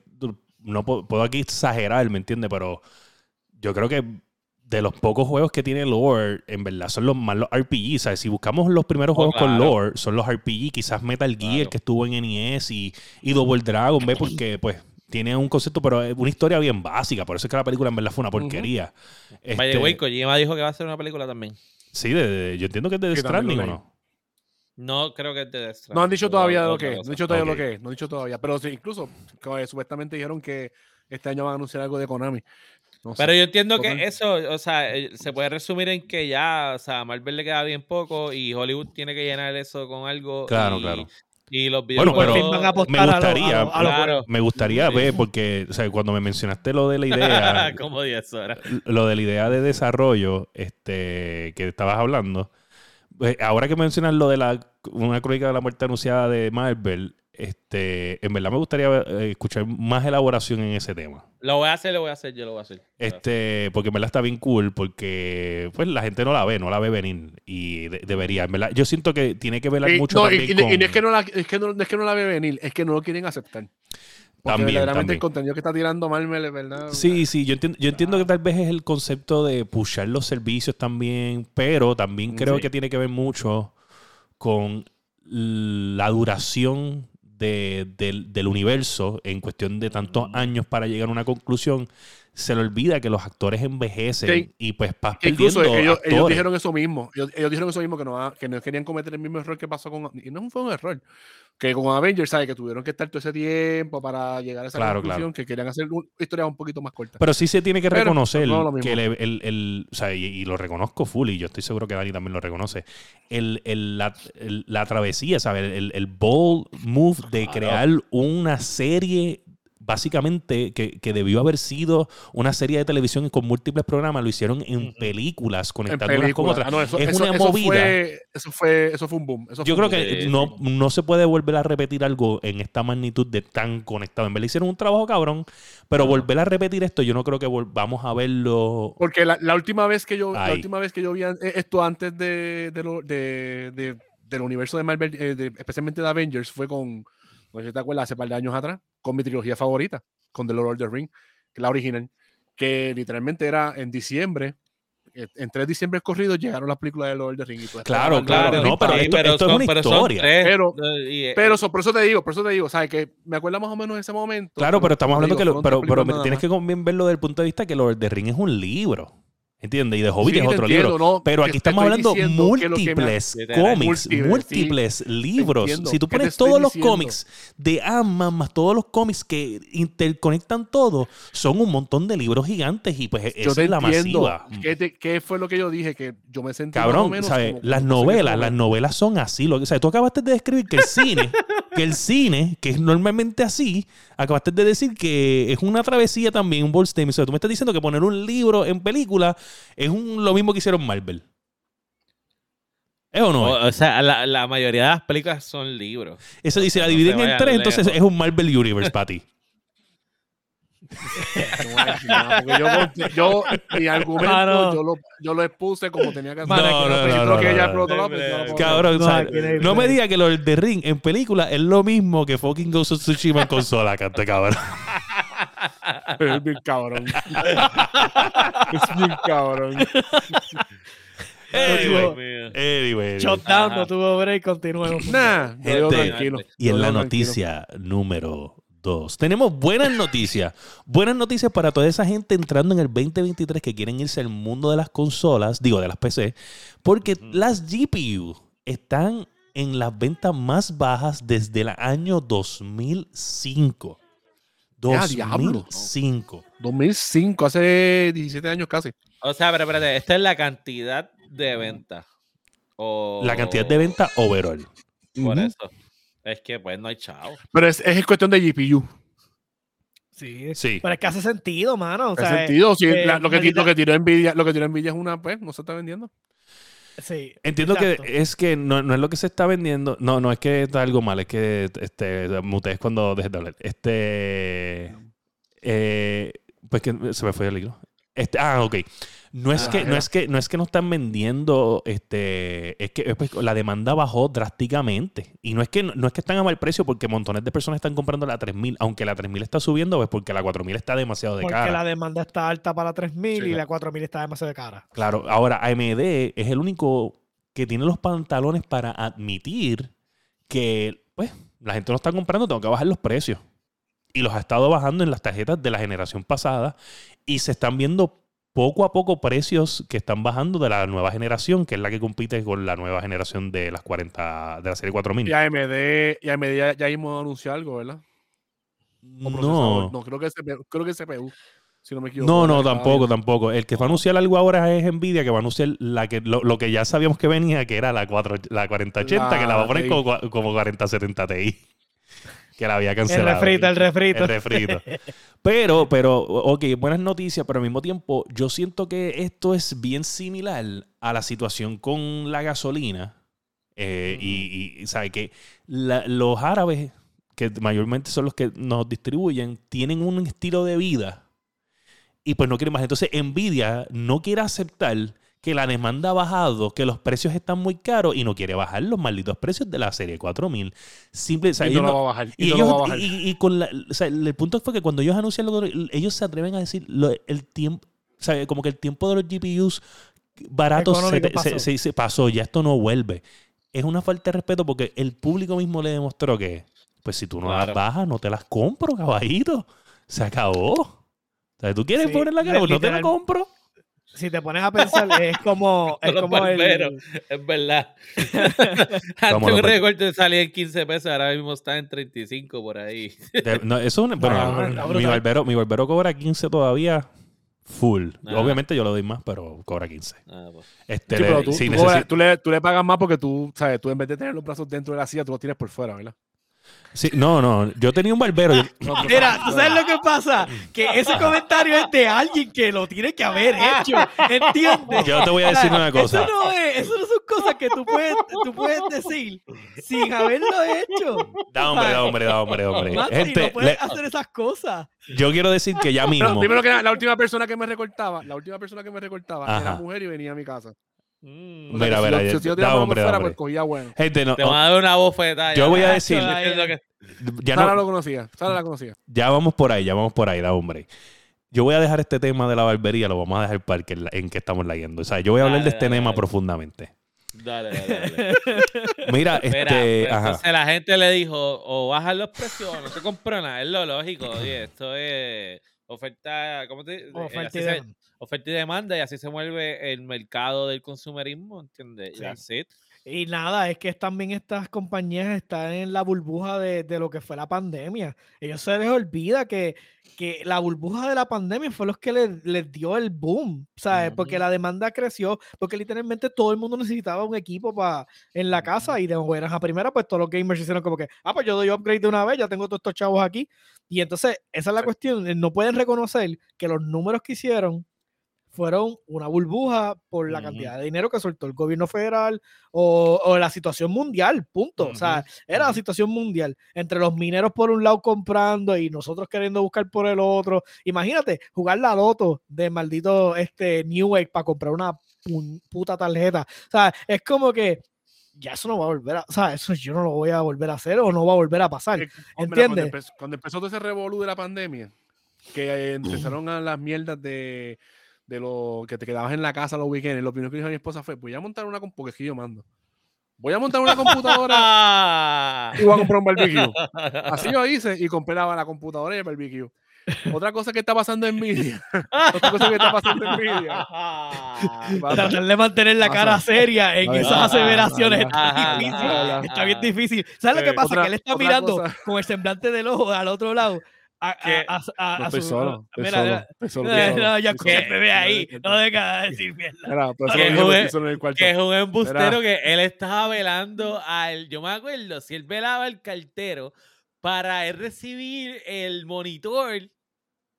no puedo, puedo aquí exagerar, ¿me entiendes? Pero yo creo que de los pocos juegos que tiene lore, en verdad son los más los RPG. ¿sabes? Si buscamos los primeros Oh, juegos con claro. lore, son los RPG, quizás Metal Gear Claro. que estuvo en NES y, y Double Dragon, ¿ves? Porque pues tiene un concepto, pero es una historia bien básica. Por eso es que la película en verdad fue una porquería. By the Este, way, Kojima dijo que va a hacer una película también. sí, de- de- yo entiendo que es de The Sí, también lo Stranding, ¿o leí. no? No creo que es de Death No han dicho todavía lo que es. No han dicho todavía lo que es. No han dicho todavía. Pero sí, incluso que, supuestamente dijeron que este año van a anunciar algo de Konami. No sé. Pero yo entiendo que eso, o sea, eh, se puede resumir en que ya, o sea, a Marvel le queda bien poco y Hollywood tiene que llenar eso con algo. Claro, y, claro. Y los Bueno, videojuegos. pero Por fin van a apostar me a lo- a gustaría, lo- a lo claro. bueno. Me gustaría Sí. ver, porque o sea, cuando me mencionaste lo de la idea, Como 10 horas. lo de la idea de desarrollo este, que estabas hablando, pues, ahora que mencionas lo de la una crónica de la muerte anunciada de Marvel, este, en verdad me gustaría eh, escuchar más elaboración en ese tema. Lo voy a hacer, lo voy a hacer, yo lo voy a hacer. Este, porque en verdad está bien cool, porque pues la gente no la ve, no la ve venir. Y de- debería, en verdad. Yo siento que tiene que verla Y, mucho no, y- también y- con... y no es que no la, es que no, no es que no la ve venir, es que no lo quieren aceptar. Porque También, verdaderamente también. el contenido que está tirando Marvel verdad. Sí, sí, yo entiendo, yo entiendo que tal vez es el concepto de pushar los servicios también, pero también creo Sí. que tiene que ver mucho con la duración de- del, del universo en cuestión de tantos años para llegar a una conclusión. Se le olvida que los actores envejecen Sí. y pues vas incluso perdiendo ellos, ellos dijeron eso mismo. Ellos, ellos dijeron eso mismo, que no, que no querían cometer el mismo error que pasó con. Y no fue un error. Que con Avengers, ¿sabes? Que tuvieron que estar todo ese tiempo para llegar a esa Claro, conclusión, claro. que querían hacer una historia un poquito más corta. Pero sí se tiene que Pero, reconocer no que el, el- el- o sea, y, y lo reconozco full, y yo estoy seguro que Dani también lo reconoce, el, el- la, el- la travesía, ¿sabes? El, el bold move de crear una serie básicamente que, que debió haber sido una serie de televisión con múltiples programas, lo hicieron en películas, En conectando unas con otras. Ah, no, eso, es eso- una eso movida. Fue, eso, fue, eso fue un boom. eso Yo creo boom. que no, no se puede volver a repetir algo en esta magnitud de tan conectado. En verdad hicieron un trabajo cabrón, pero volver a repetir esto, yo no creo que volvamos a verlo. Porque la, la última vez que yo, la última vez que yo vi eh, esto antes de, de lo- de- de- del universo de Marvel, eh, de- especialmente de Avengers, fue con, no sé si te acuerdas, hace par de años atrás, con mi trilogía favorita, con The Lord of the Ring, que es la original, que literalmente era en diciembre, eh, en tres diciembre corridos llegaron las películas de Lord of the Ring. y Claro, claro, no, pero esto- historia. esto es una pero historia. Pero- eh, Pero eso, por eso te digo, por eso te digo, ¿sabes? Que me acuerdo más o menos de ese momento. Claro, pero estamos hablando digo, que lo- pero, pero tienes que también verlo desde el punto de vista que Lord of the Ring es un libro. ¿Entiendes? Y de Hobbit Sí, es otro entiendo, libro. ¿no? Pero aquí estamos hablando me- múltiples cómics, múltiples, múltiples libros. entiendo. Si tú ¿Qué te pones todos los diciendo? cómics de Ant-Man más todos los cómics que interconectan todo, son un montón de libros gigantes y pues Yo esa es la entiendo. masiva. ¿Qué, te- qué fue lo que yo dije? Que yo me sentí Cabrón, menos ¿sabes? como- Las como novelas, las novelas son así. Lo, que- o sea, tú acabaste de describir que el cine, que el cine, que es normalmente así, acabaste de decir que es una travesía también, un bold statement. O sea, tú me estás diciendo que poner un libro en película es un- lo mismo que hicieron Marvel. ¿Es o no? o, o sea, la, la mayoría de las películas son libros. Eso dice, la no dividen en tres, entonces es un Marvel Universe para ti. No yo, yo, mi argumento, Mano. yo, lo, yo lo expuse como tenía que hacer. No, me diga que lo de Ring en película es lo mismo que fucking Ghost of Tsushima en consola, cante cabrón. Es bien cabrón. es bien cabrón. Anyway, anyway. Shutdown, no tuvo break, continuemos. Nah, yo digo Gente, tranquilo. Y en la noticia número 2, tenemos buenas noticias. buenas noticias para toda esa gente entrando en el 2023 que quieren irse al mundo de las consolas, digo, de las PC, porque las GPU están en las ventas más bajas desde el año 2005. Ya, diablo. 2005. 2005, hace 17 años casi. O sea, pero espérate, esta es la cantidad de ventas. O... La cantidad de venta overall. Por eso. Es que pues no hay chavo. Pero es, es cuestión de GPU. Sí, Sí. pero es que hace sentido, mano. O ¿Hace sea, sentido? Si eh, la- lo, que, lo que tiró Nvidia, lo que tiró Nvidia es una, pues, no se está vendiendo. Sí, Entiendo exacto. que es que no, no es lo que se está vendiendo. No, no es que está algo mal, es que este, mutees cuando dejes de hablar. Este. eh, pues que se me fue el hilo. Este, ah, ok. No es, Ah, que, no es que no es que no están vendiendo, este, es que pues, la demanda bajó drásticamente. Y no es que no es que están a mal precio porque montones de personas están comprando la 3000, aunque la 3000 está subiendo, pues porque la 4000 está demasiado de Porque cara. la demanda está alta para 3000 Sí, y la- la 4000 está demasiado de cara. Claro, ahora AMD es el único que tiene los pantalones para admitir que pues la gente no está comprando, tengo que bajar los precios. Y los ha estado bajando en las tarjetas de la generación pasada y se están viendo poco a poco precios que están bajando de la nueva generación, que es la que compite con la nueva generación de las 40 de la serie 4000. Y AMD, y AMD ya, ya mismo anunció algo, ¿verdad? No. No, creo que es CPU, creo que es CPU, si no me equivoco. No, no, tampoco, tampoco. El que va a anunciar algo ahora es Nvidia, que va a anunciar la que, lo, lo que ya sabíamos que venía, que era la, 4, la 4080, que la va a poner La como, como 4070 Ti. Que la había El cancelado. refrito, el refrito. El refrito. Pero, pero, ok, buenas noticias, pero al mismo tiempo, yo siento que esto es bien similar a la situación con la gasolina. Eh, y, y, ¿sabe? Que la- los árabes, que mayormente son los que nos distribuyen, tienen un estilo de vida y pues no quieren más. Entonces, Nvidia no quiere aceptar que la demanda ha bajado, que los precios están muy caros y no quiere bajar los malditos precios de la serie 4000. Simple, o sea, Y no lo va a bajar. y, Y, no ellos, va a bajar. y- con la, o sea, el punto fue que cuando ellos anuncian lo ellos se atreven a decir lo- el tiempo, o sea, como que el tiempo de los GPUs baratos se, pasó. se- se pasó, ya esto no vuelve. Es una falta de respeto porque el público mismo le demostró que, pues si tú no las bajas, no te las compro, caballito. Se acabó. O sea, tú quieres Sí, poner la cara, pues no te la compro. Si te pones a pensar, es como, es como el. Es verdad. Antes un recorte salía en 15 pesos, ahora mismo está en 35 por ahí. De- no, eso es un- bueno, mi, barbero, mi barbero cobra 15 todavía full. Ah. Obviamente yo lo doy más, pero cobra 15. Ah, pues. Este, Sí, le- pero tú, si tú necesi- cobras- tú le, tú le pagas más porque tú, ¿sabes? Tú en vez de tener los brazos dentro de la silla, tú los tienes por fuera, ¿verdad? Sí, no, no, yo tenía un barbero. yo- No, Mira, ¿tú sabes lo que pasa? Que ese comentario es de alguien que lo tiene que haber hecho, ¿entiendes? Yo te voy a decir una cosa. Eso no, es, eso no son cosas que tú puedes, tú puedes decir sin haberlo hecho. Da hombre, da hombre, da hombre, da hombre. Mati, Gente, no puedes le- hacer esas cosas. yo quiero decir que ya mismo. primero que nada, la última persona que me recortaba, la última persona que me recortaba Ajá. era mujer y venía a mi casa. Mm. Mira, si mira, yo- si yo da por hombre, fuera, hombre. pues cogía bueno. Gente, no, Te van a dar una bofetada. Yo voy a decir- que- ya Sara no, lo conocía, Sara la conocía. ya vamos por ahí, ya vamos por ahí, da hombre. Yo voy a dejar este tema de la barbería, lo vamos a dejar para que, en que estamos leyendo. O sea, yo voy a hablar Dale, de este dale, tema dale. profundamente. Dale, dale, dale. Mira, este, ajá. entonces la gente le dijo, o bajan los precios o no te compro nada. Es lo lógico. Oye, esto es oferta, ¿cómo te Oferta oferta y demanda y así se mueve el mercado del consumerismo, ¿entiendes? Sí. Y nada, es que también estas compañías están en la burbuja de, de lo que fue la pandemia. Ellos se les olvida que, que la burbuja de la pandemia fue los que les, les dio el boom, ¿sabes? Porque Ujú. la demanda creció, porque literalmente todo el mundo necesitaba un equipo para en la casa y de buenas a primera, pues todos los gamers hicieron como que, ah, pues yo doy upgrade de una vez, ya tengo todos estos chavos aquí. Y entonces, esa es la cuestión, no pueden reconocer que los números que hicieron fueron una burbuja por la cantidad de dinero que soltó el gobierno federal o, o la situación mundial, punto. O sea, era la situación mundial. Entre los mineros por un lado comprando y nosotros queriendo buscar por el otro. Imagínate, jugar la loto de maldito este New Age para comprar una pu- puta tarjeta. O sea, es como que ya eso no va a volver a, o sea, eso yo no lo voy a volver a hacer o no va a volver a pasar. Eh, hombre, cuando, ¿Entiendes? empezó, cuando empezó todo ese revolú de la pandemia, que empezaron a las mierdas de, de lo que te quedabas en la casa los weekends, lo primero que dijo mi esposa fue, voy a montar una computadora, que yo mando. Voy a montar una computadora y voy a comprar un barbecue. Así yo hice y compré la, computadora y el barbecue. Otra cosa que está pasando en Media. Otra cosa que está pasando en Media. Tratar de mantener la cara Pasa. seria en ver, esas aseveraciones está difícil. Está bien difícil. ¿Sabes lo que Eh, pasa? otra- que él está mirando cosa- con el semblante del ojo al otro lado. A, a- Que- a- a- No a estoy su- solo. Estoy Mira, solo. mira. Estoy solo. No, ya estoy que solo. me ve ahí. No deja de decir mierda. Que el es un embustero Mira. que él estaba velando al. Yo me acuerdo, si él velaba al cartero para él recibir el monitor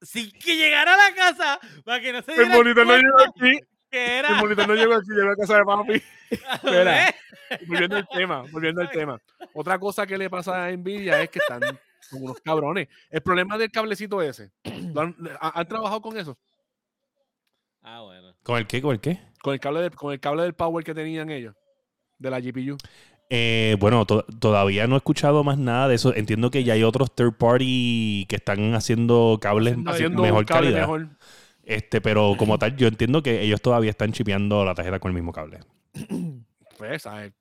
sin que llegara a la casa para que no se El diera monitor no llegó aquí. que El era. monitor no llegó aquí, llegó a casa de papi. Espera. Volviendo al tema, volviendo al tema. Otra cosa que le pasa a Nvidia es que están como unos cabrones. El problema del cablecito ese, ¿lo han, ha- han trabajado con eso? Ah, bueno. ¿Con el qué? ¿Con el qué? Con el cable, del- con el cable del power que tenían ellos, de la GPU. Eh, bueno, to- todavía no he escuchado más nada de eso. Entiendo que ya hay otros third party que están haciendo cables Haciendo mejor cable calidad. mejor. Este, pero como tal, yo entiendo que ellos todavía están chipeando la tarjeta con el mismo cable. Pues, ¿sabes?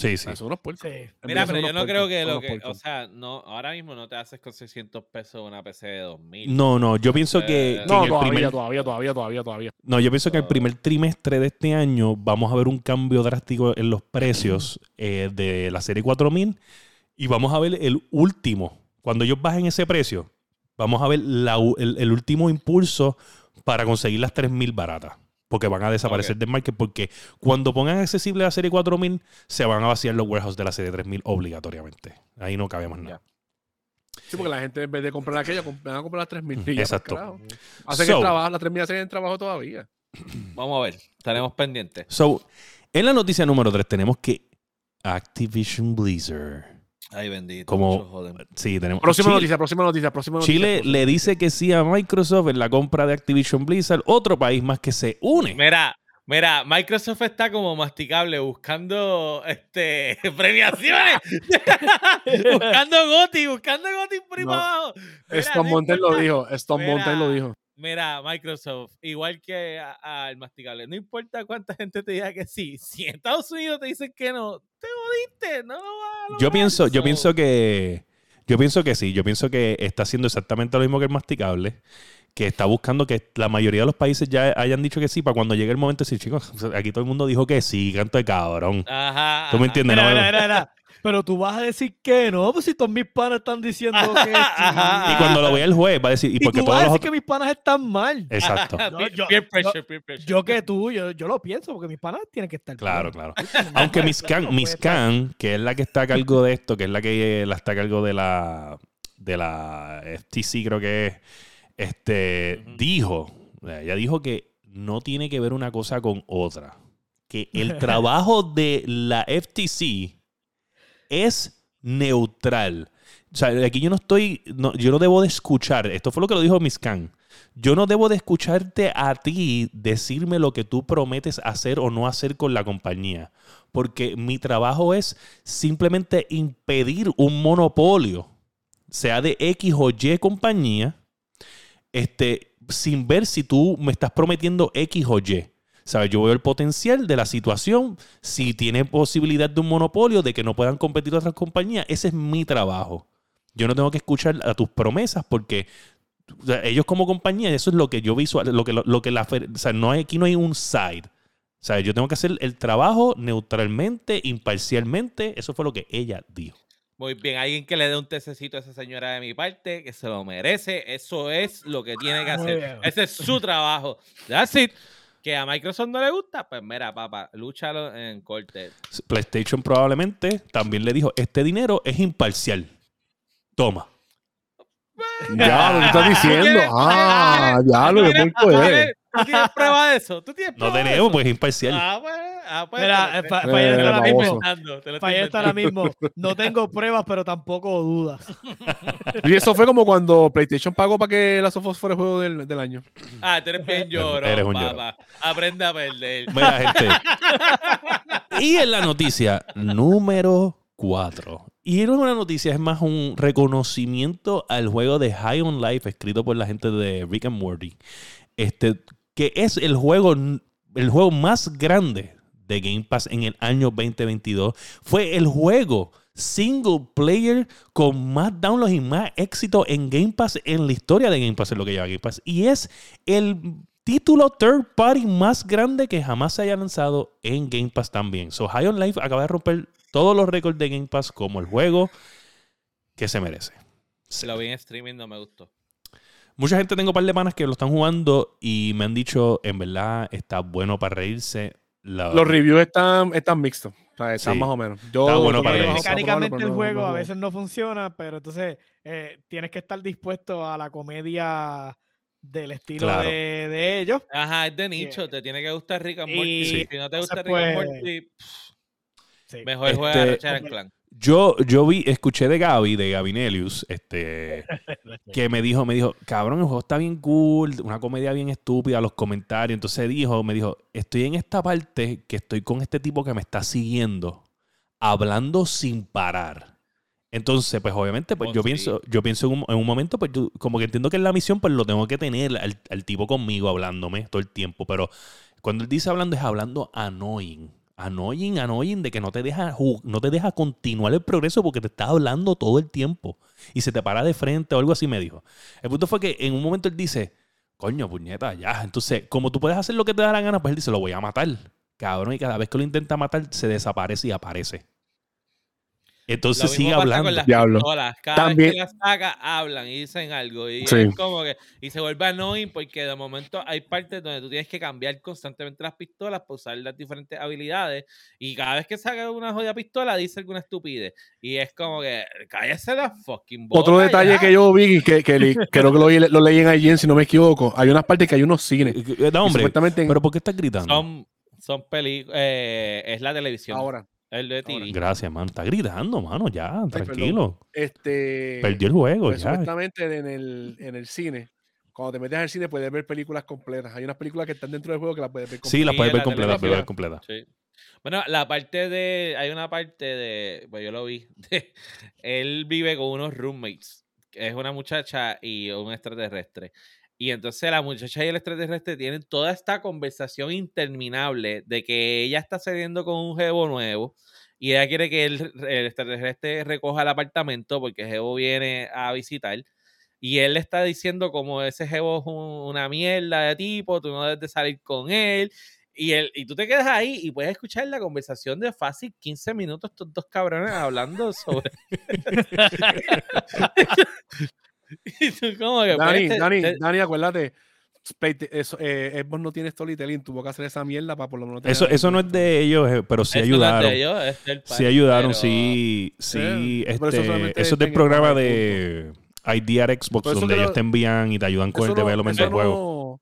Sí, sí. Son unos puercos. Sí. Mira, pero yo no creo que lo que. O sea, no, ahora mismo no te haces con 600 pesos una PC de 2000. No, no, yo pienso que, Eh, que No, el todavía, primer, todavía, todavía, todavía, todavía. no, yo pienso que el primer trimestre de este año vamos a ver un cambio drástico en los precios eh, de la serie 4000 y vamos a ver el último. Cuando ellos bajen ese precio, vamos a ver la el, el último impulso para conseguir las 3000 baratas. Porque van a desaparecer Ok. del market. Porque cuando pongan accesible la serie 4000, se van a vaciar los warehouses de la serie 3000 obligatoriamente. Ahí no cabe más nada. Sí, porque la gente en vez de comprar aquella, van a comprar las 3000. y ya, Exacto. pues, carajo. Hace que So- el trabajo, las 3000 hacen el trabajo todavía. Vamos a ver. Estaremos pendientes. So, en la noticia número 3 tenemos que Activision Blizzard. Ay, bendito. Como-. Sí, tenemos. Próxima Chile, noticia, próxima noticia, próxima noticia. Chile próxima le dice que sí a Microsoft en la compra de Activision Blizzard, otro país más que se une. Mira, mira, Microsoft está como masticable buscando este premiaciones. buscando Goti, buscando Goti por ahí No. abajo. Mira, Stone Mountain lo dijo. Stone Mountain lo dijo. Mira, Microsoft, igual que al masticable, no importa cuánta gente te diga que sí, si en Estados Unidos te dicen que no, te jodiste, no lo vas a Yo pienso, yo so- pienso que. Yo pienso que sí, yo pienso que está haciendo exactamente lo mismo que el masticable, que está buscando que la mayoría de los países ya hayan dicho que sí, para cuando llegue el momento de decir, chicos, aquí todo el mundo dijo que sí, canto de cabrón. Ajá. ¿Tú me entiendes? Mira, no? mira, mira, mira. Pero tú vas a decir que no, pues si todos mis panas están diciendo que sí. Y cuando lo vea el juez va a decir, y Y porque tú todos vas a los decir que otros. mis panas están mal. Exacto. No, yo- peer yo- pressure, peer pressure. Yo que tú, yo, yo lo pienso, porque mis panas tienen que estar Claro, bien. claro. Aunque Miss Khan, No Miss Khan, que es la que está a cargo de esto, que es la que eh, la está a cargo de la de la FTC, creo que es, este, dijo, ella dijo que no tiene que ver una cosa con otra. Que el trabajo de la FTC es neutral. O sea, aquí yo no estoy, no, yo no debo de escuchar, esto fue lo que lo dijo Miss Khan, yo no debo de escucharte a ti decirme lo que tú prometes hacer o no hacer con la compañía, porque mi trabajo es simplemente impedir un monopolio, sea de X o Y compañía, este, sin ver si tú me estás prometiendo X o Y. ¿Sabes? Yo veo el potencial de la situación, si tiene posibilidad de un monopolio, de que no puedan competir otras compañías, ese es mi trabajo. Yo no tengo que escuchar a tus promesas porque o sea, ellos como compañía, eso es lo que yo visual, lo que, lo, lo que la, o sea, no hay, aquí no hay un side. O sea, yo tengo que hacer el trabajo neutralmente, imparcialmente. Eso fue lo que ella dijo. Muy bien, alguien que le dé un tececito a esa señora de mi parte, que se lo merece. Eso es lo que tiene que Muy hacer. Ese es su trabajo. That's it. Que a Microsoft no le gusta, pues mira, papá, lúchalo en corte. PlayStation probablemente también le dijo, este dinero es imparcial. Toma. Ya, lo que estás diciendo. ¿Tú tienes- Ah, ya lo ¿Tú que es. Tienes- ¿Tú tienes prueba de eso? ¿Tú tienes No prueba de tenemos, eso? pues es imparcial. Ah, pues, ah, pues, Mira, eh, está ahora mismo. está ahora mismo. No tengo pruebas, pero tampoco dudas. Y eso fue como cuando PlayStation pagó para que la Sofos fuera el juego del, del año. Ah, tú eres bien llorón, Eres un papá. Aprende a perder. Mira, gente. y en la noticia número 4. y no es una noticia, es más un reconocimiento al juego de High on Life escrito por la gente de Rick and Morty. Este, que es el juego, el juego más grande de Game Pass en el año 2022. Fue el juego single player con más downloads y más éxito en Game Pass en la historia de Game Pass, en lo que lleva Game Pass. Y es el título third party más grande que jamás se haya lanzado en Game Pass también. So High on Life acaba de romper todos los récords de Game Pass como el juego que se merece. Si lo vi en streaming, no me gustó. Mucha gente tengo un par de panas que lo están jugando y me han dicho, en verdad, está bueno para reírse. La- Los reviews están, están mixtos. O sea, están Sí. más o menos. Yo Está bueno para reírse. a Mecánicamente el juego a veces no funciona, pero entonces eh, tienes que estar dispuesto a la comedia del estilo Claro. de, de ellos. Ajá, es de nicho, te tiene que gustar Rick and Morty. Y- Si no te gusta Rick and pues, Morty, Sí. mejor juega Este- Ratchet and Clank. Yo, yo vi, escuché de Gaby, de Gabinelius, este, que me dijo, me dijo, cabrón, el juego está bien cool, una comedia bien estúpida, los comentarios. Entonces dijo, me dijo, estoy en esta parte que estoy con este tipo que me está siguiendo, hablando sin parar. Entonces, pues obviamente, pues Oh, yo sí. pienso, yo pienso en un, en un momento, pues yo como que entiendo que en la misión, pues lo tengo que tener al, al tipo conmigo hablándome todo el tiempo. Pero cuando él dice hablando, es hablando annoying. Annoying, annoying, de que no te deja no te deja continuar el progreso porque te está hablando todo el tiempo. Y se te para de frente o algo así, me dijo. El punto fue que en un momento él dice, coño, puñeta, ya. Entonces, como tú puedes hacer lo que te da la gana, pues él dice, lo voy a matar. Cabrón, y cada vez que lo intenta matar, se desaparece y aparece. Lo Entonces mismo sigue pasa hablando. Con las Diablo. Cada También- vez que las saca, hablan y dicen algo. Y Sí. es como que. Y se vuelve annoying porque de momento hay partes donde tú tienes que cambiar constantemente las pistolas para usar las diferentes habilidades. Y cada vez que saca una jodida pistola, dice alguna estupidez. Y es como que. Cállese la fucking boca. Otro detalle ya". que yo vi, que, que le- creo que lo, lo leí en IGN, si no me equivoco, hay unas partes que hay unos cines. Eh, No, hombre, pero ¿por qué estás gritando? Son, son películas. es la televisión. ahora, Es de TV. Gracias, mano. Está gritando, mano. Ya, tranquilo. este, Perdió el juego, pues, ya. supuestamente en el, en el cine, cuando te metes al cine puedes ver películas completas. Hay unas películas que están dentro del juego que las puedes ver Sí, la Sí, puedes en ver la completa, la puedes ver televisión. completa. Sí. Bueno, la parte de. Hay una parte de. Pues yo lo vi. de- él vive con unos roommates. que es una muchacha y un extraterrestre. Y entonces la muchacha y el extraterrestre tienen toda esta conversación interminable de que ella está saliendo con un jevo nuevo y ella quiere que el, el extraterrestre recoja el apartamento porque el jevo viene a visitar. Y él le está diciendo como ese jevo es un- una mierda de tipo, tú no debes de salir con él. Y, él, y tú te quedas ahí y puedes escuchar la conversación de fácil 15 minutos, estos dos cabrones hablando sobre. y tú como que. Dani, pues, Dani, te- Dani, acuérdate. Play- Eso, eh, Xbox no tiene storytelling, tuvo que hacer esa mierda para por lo menos tener Eso, eso no es de ellos, eh, pero sí eso no es de ayudaron. ellos, es del Sí ayudaron, pero- sí, sí. Eh, eso este, eso es del programa de IDR Xbox, donde ellos lo- te envían y te ayudan con el no- development del juego. no-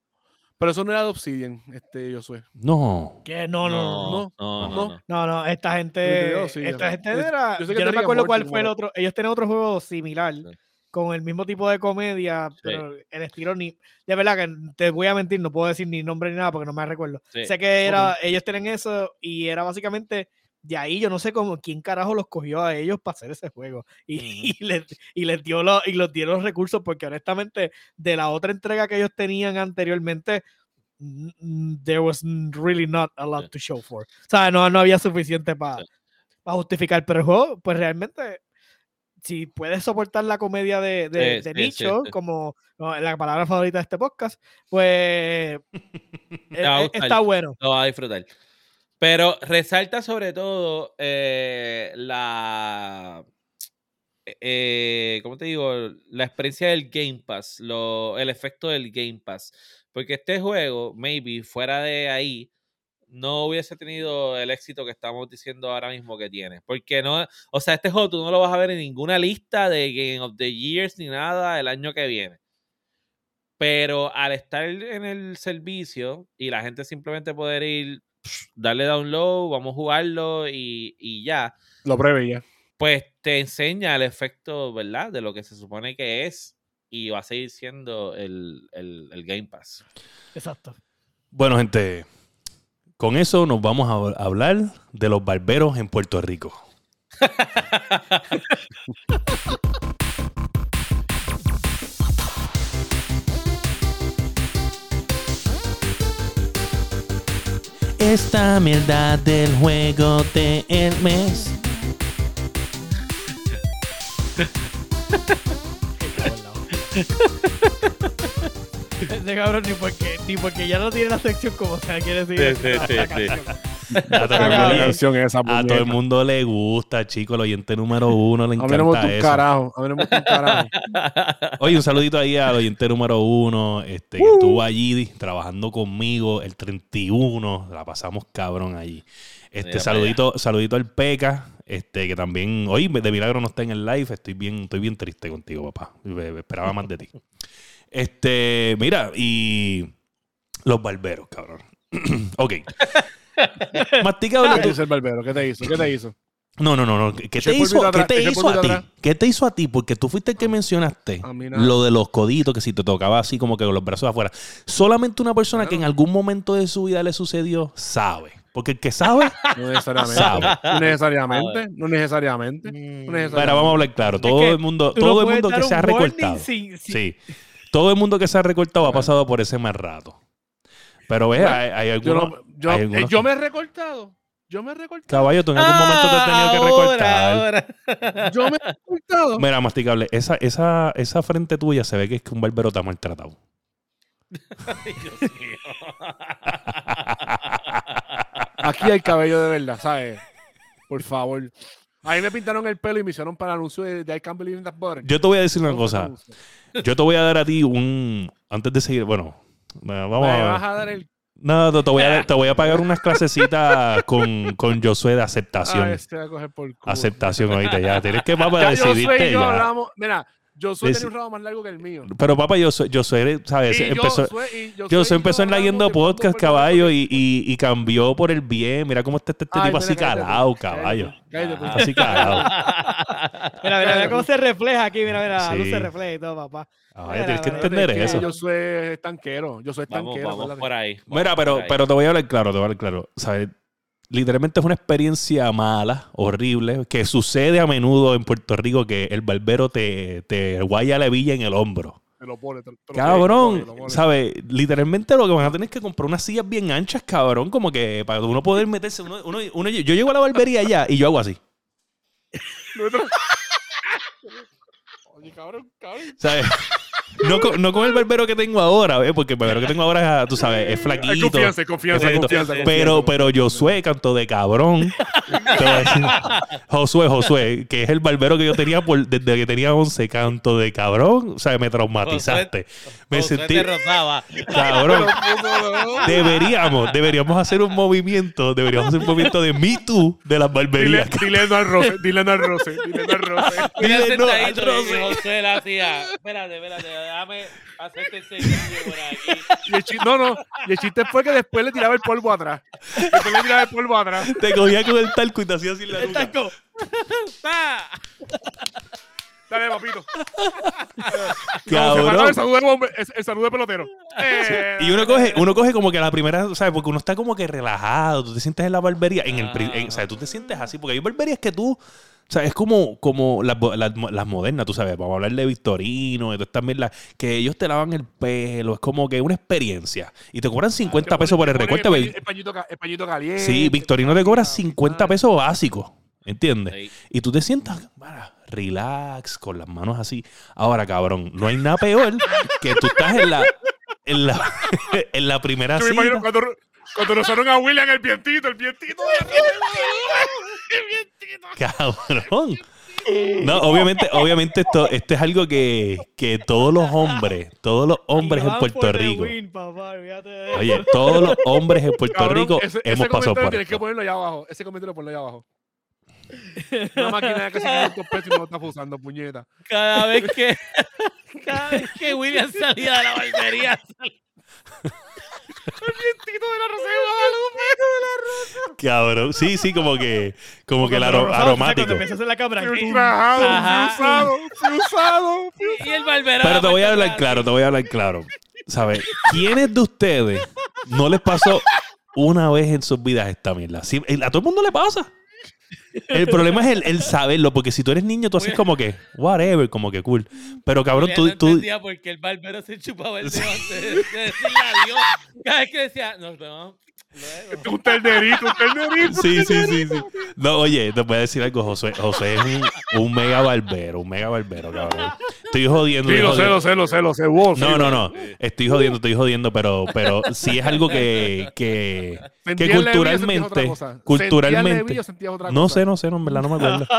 pero eso no era de Obsidian, este Josué. No. Que no, no, no. No, no, no. no. no. No, no, esta Yo gente, creo, sí, esta gente era, yo yo, sé que no me acuerdo Morty, cuál fue el otro, ellos tienen otro juego similar, Sí. Con el mismo tipo de comedia, pero el estilo ni, de verdad que te voy a mentir, no puedo decir ni nombre ni nada porque no me recuerdo. Sí. Sé que era, ellos tienen eso y era básicamente, de ahí yo no sé cómo, quién carajo los cogió a ellos para hacer ese juego y, y les, y les dio los, y los dieron los recursos porque honestamente de la otra entrega que ellos tenían anteriormente, there was really not a lot Sí. to show for. O sea, no, no había suficiente para Sí. justificar, pero el juego, pues realmente, si puedes soportar la comedia de, de, Sí, de sí, sí, nicho, sí. como no, la palabra favorita de este podcast, pues eh, eh, gustar. está bueno. Lo vas a disfrutar. Pero resalta sobre todo eh, la. eh, ¿Cómo te digo? La experiencia del Game Pass, lo, el efecto del Game Pass. Porque este juego, maybe fuera de ahí, no hubiese tenido el éxito que estamos diciendo ahora mismo que tiene. Porque no, o sea, este juego tú no lo vas a ver en ninguna lista de Game of the Years ni nada el año que viene. Pero al estar en el servicio y la gente simplemente poder ir, darle download, vamos a jugarlo y, y ya, Lo pruebe ya. pues te enseña el efecto, ¿verdad? De lo que se supone que es y va a seguir siendo el, el- el Game Pass. Exacto. Bueno, gente, con eso nos vamos a hablar de los barberos en Puerto Rico. Esta mierda del juego del mes. Ese cabrón ni porque, ni porque ya no tiene la sección como sea, quiere decir. Sí, sí, sí, la sí. canción. A todo, a todo el mundo le gusta, chico. El oyente número uno le A mí no me gusta encanta un eso. carajo. A mí no me gusta un carajo. Oye, un saludito ahí al oyente número uno, este, que estuvo allí trabajando conmigo el 31. La pasamos cabrón allí. Este, Mira saludito, saludito al Peca, este, que también, hoy de milagro no está en el live. Estoy bien, estoy bien triste contigo, papá. Esperaba más de ti. Este, mira, y los barberos, cabrón. ok. Masticable, ¿Qué te hizo el barbero? ¿Qué te hizo? ¿Qué te hizo? no, no, no, no. ¿Qué te hizo, ¿qué te hizo a ti? ¿Qué te hizo a ti? Porque tú fuiste el que mencionaste lo de los coditos, que si te tocaba así como que con los brazos afuera. Solamente una persona que en algún momento de su vida le sucedió sabe. Porque el que sabe, No necesariamente. Sabe. No necesariamente. No necesariamente. No necesariamente. Para, vamos a hablar claro. Todo que el mundo, no todo el mundo que se ha recortado. sin- sin- Sí. Todo el mundo que se ha recortado ha pasado por ese mal rato. Pero ve, hay, algunos. no- yo, hay eh, yo me he recortado. Yo me he recortado. Caballo, tú en algún momento te has tenido que Ahora, recortar. ahora. Yo me he recortado. Mira, masticable, esa, esa, esa frente tuya se ve que es que un barbero te ha maltratado. Ay, Dios mío. Aquí hay cabello de verdad, ¿sabes? Por favor. Ahí me pintaron el pelo y me hicieron para el anuncio de, de I Can't Believe in That Butter. Yo te voy a decir una ¿Cómo fue ese cosa. Yo te voy a dar a ti un. Antes de seguir, bueno. Vamos Me vas a. a dar el. No, no, te voy a, te voy a pagar unas clasecitas con, con Josué de aceptación. Ah, este va a coger por culo. aceptación ahorita ya. Tienes que, papá, decidirte yo ya. hablamos. Mira, Josué Deci- tenía un rabo más largo que el mío. Pero papá, Josué, Josué ¿sabes? Y empezó, Josué- y Josué Josué y empezó yo en la Yendo Podcast, caballo, y, y, y cambió por el bien. Mira cómo está este, este Ay, tipo mira, así cállate calado, cállate caballo. cállate. Ah. Así calado. Mira, mira, mira cómo se refleja aquí, mira, mira, la luz Sí. se refleja y todo, papá. Caballo, tienes que entender Es que eso. Josué es tanquero. Josué es Vamos, tanquero. vamos acuérdate. por ahí. vamos Mira, pero, por ahí. pero te voy a hablar claro, te voy a hablar claro. ¿Sabes? Literalmente es una experiencia mala, horrible, que sucede a menudo en Puerto Rico que el barbero te, te guaya la villa en el hombro. Te lo pone, te lo- Cabrón. ¿sabes? Literalmente lo que van a tener es que comprar unas sillas bien anchas, cabrón, como que para uno poder meterse. Uno, uno- uno- yo llego a la barbería allá y yo hago así. Oye, cabrón, cabrón. ¿Sabes? No con, no con el barbero que tengo ahora, ¿eh? porque el barbero que tengo ahora, tú sabes, es flaquito. confianza, hay confianza, Exacto. confianza. hay Pero, confianza. pero Josué, canto de cabrón. Josué, Josué, que es el barbero que yo tenía por, desde que tenía 11, canto de cabrón. O sea, me traumatizaste. Me Josué sentí, te rozaba. cabrón. Deberíamos, deberíamos hacer un movimiento, deberíamos hacer un movimiento de Me Too de las Dile, barberías. dile no al roce, dile no al roce, dile no al roce. Dile no al roce. Josué la hacía. Espérate, espérate, déjame hacerte el servicio por aquí. Y el chiste, no, no. Y el chiste fue que después le tiraba el polvo atrás. Después le tiraba el polvo atrás. Te cogía con el talco y te hacía así la El nuca. talco. ¡Ah! Dale, papito. Cabrón. El saludo de, bombe- el- el saludo de pelotero. Eh, Y uno coge, uno coge como que la primera, ¿sabes? Porque uno está como que relajado, tú te sientes en la barbería, en el, en- o sea, tú te sientes así, porque hay barberías que tú, o sea, es como, como las, las, las modernas, tú sabes, vamos a hablar de Victorino, y todas estas mierdas, que ellos te lavan el pelo, es como que una experiencia, y te cobran 50 te pesos por el recorte. El pañito, ca- el pañito caliente. Sí, Victorino te cobra 50 pesos básicos, ¿entiendes? Sí. Y tú te sientas, para, relax, con las manos así. Ahora, cabrón, no hay nada peor que tú estás en la, en la, en la primera Yo me imagino cita. cuando, cuando rozaron a William el vientito, el vientito. Cabrón. No, obviamente, obviamente esto, esto es algo que, que todos los hombres, todos los hombres en Puerto Rico, oye, todos los hombres en Puerto Cabrón, Rico ese, hemos ese pasado comentario por tienes que ponerlo allá abajo. Ese comentario ponlo allá abajo. Una máquina de casi 500 pesos y no lo estás usando, puñeta. Cada vez que cada vez que William salía de la barbería, El vientito de la Rosa de Guadalupe. Cabrón, sí, sí, como que, como que el aro- aromático. Cuando empiezas en la cámara. Fui ¡pum! usado, Ajá. fui usado, fui usado. y el barbero. Pero te voy a hablar claro, te voy a hablar claro. ¿Sabes? ¿Quiénes de ustedes no les pasó una vez en sus vidas esta mierda? Sí, a todo el mundo le pasa. El problema es el, el saberlo, porque si tú eres niño, tú haces como que, whatever, como que cool. Pero cabrón, tú, no tú, entendía por qué el barbero se chupaba el dedo antes de, de decirle adiós. Cada vez que decía, nos vemos luego. Un ternerito, un ternerito. Sí, sí, sí, sí. No, oye, te voy a decir algo, José. José es un, un mega barbero, un mega barbero, cabrón. Estoy jodiendo. Sí, lo sé, lo sé, lo sé, lo sé. vos, No, sí, no, no. Estoy jodiendo, estoy jodiendo, pero, pero sí es algo que, que, que ¿Sentías Levi o sentías otra culturalmente, culturalmente, otra no cosa? Sé, no sé, no, en verdad no me acuerdo.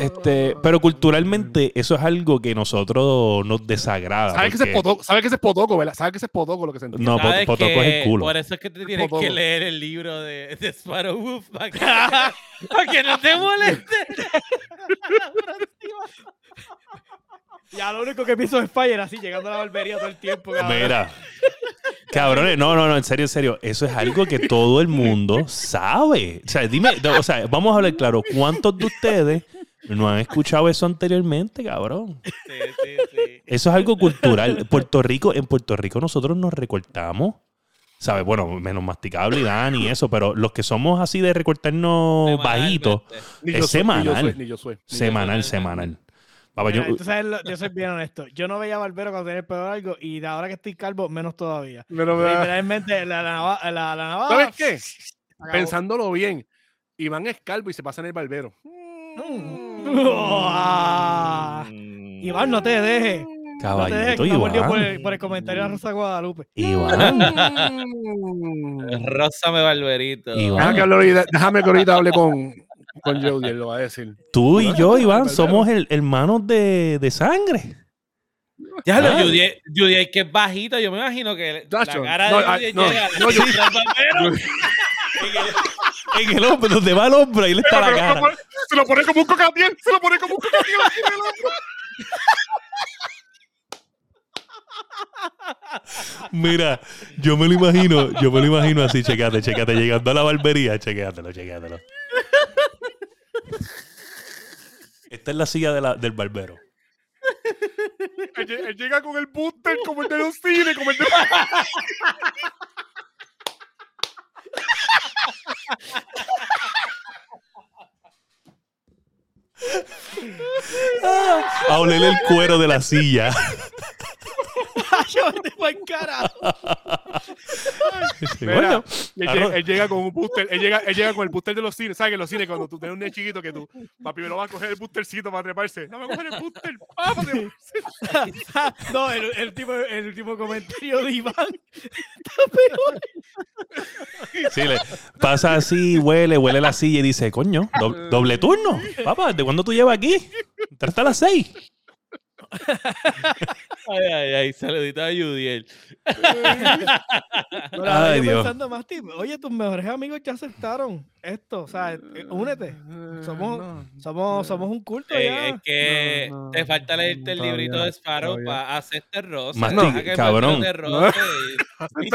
Este, pero culturalmente eso es algo que nosotros nos desagrada. ¿Sabes que ese es porque- potoco? ¿Sabes que ese es potoco, verdad? ¿Sabes que ese es potoco lo que sentí? No, ¿Sabes Pot- Potoco es el que culo. Por eso es que te tienes Potoco. que leer el libro de, de Sparrow Wolf para que, para que no te moleste. Ya lo único que pienso es Fire así, llegando a la barbería todo el tiempo. cabrón. Mira. Cabrones, no, no, no, en serio, en serio. Eso es algo que todo el mundo sabe. O sea, dime, o sea, vamos a hablar claro. ¿Cuántos de ustedes no han escuchado eso anteriormente, cabrón? Sí, sí, sí. Eso es algo cultural. Puerto Rico, en Puerto Rico nosotros nos recortamos. ¿Sabes? Bueno, menos masticable y Dan y eso, pero los que somos así de recortarnos bajitos, es semanal. soy, Ni yo soy. ni yo soy. semanal, semanal. Papá, Mira, yo, entonces, lo- yo soy bien honesto. Yo no veía barbero cuando tenía el pelo largo y de ahora que estoy calvo, menos todavía. Pero, Literalmente, la, la, la, la navaja. ¿Sabes qué? acabó. Pensándolo bien, Iván es calvo y se pasa en el barbero. Ah. Iván, no te dejes. No te dejes, caballito, me mordió por Iván. el, por el comentario de Rosa Guadalupe. Iván. Rózame barberito. Iván. Déjame que ahorita hable con, con Jody, él lo va a decir. Tú y yo, Iván, somos el, hermanos de, de sangre. Ya Ah. lo Judy, Judy, que es bajito, yo me imagino que Tacho, la cara no, de ah, Judy no, llega no. En el hombro, donde va el hombro, ahí le está la Pero se lo cara. pone- se lo pone como un cocatiel, se lo pone como un cocatiel aquí en el hombro. Mira, yo me lo imagino, yo me lo imagino así, checate, checate, llegando a la barbería, chequéatelo, chequéatelo. Esta es la silla de la- del barbero. Él, lle- él llega con el booster como el de los cines, como el de... A oler el cuero de la silla. Yo te voy carajo. Sí, Mira, bueno, él, llega, él llega con un booster, él llega, él llega con el booster de los cines. ¿Sabes que los cines cuando tú tienes un nene chiquito que tú, papi, me lo vas a coger el boostercito para treparse? No me coger el booster, para no, el, el, tipo, el último comentario de Iván. Sí, le pasa así, huele, huele la silla y dice, coño, doble, doble turno. Papá, ¿de cuándo tú llevas aquí? Entraste a las seis. Ay, ay, ay, saludito a Judiel. Pero Ay, Dios. pensando más, oye, tus mejores amigos ya aceptaron esto. O sea, eh, únete. Somos- No, Somos, somos un culto Eh, ya. es que No, no, te falta leerte el todavía, librito de Sparrow para hacerte rosa. Masti, Deja que el cabrón. barbero te roce y- y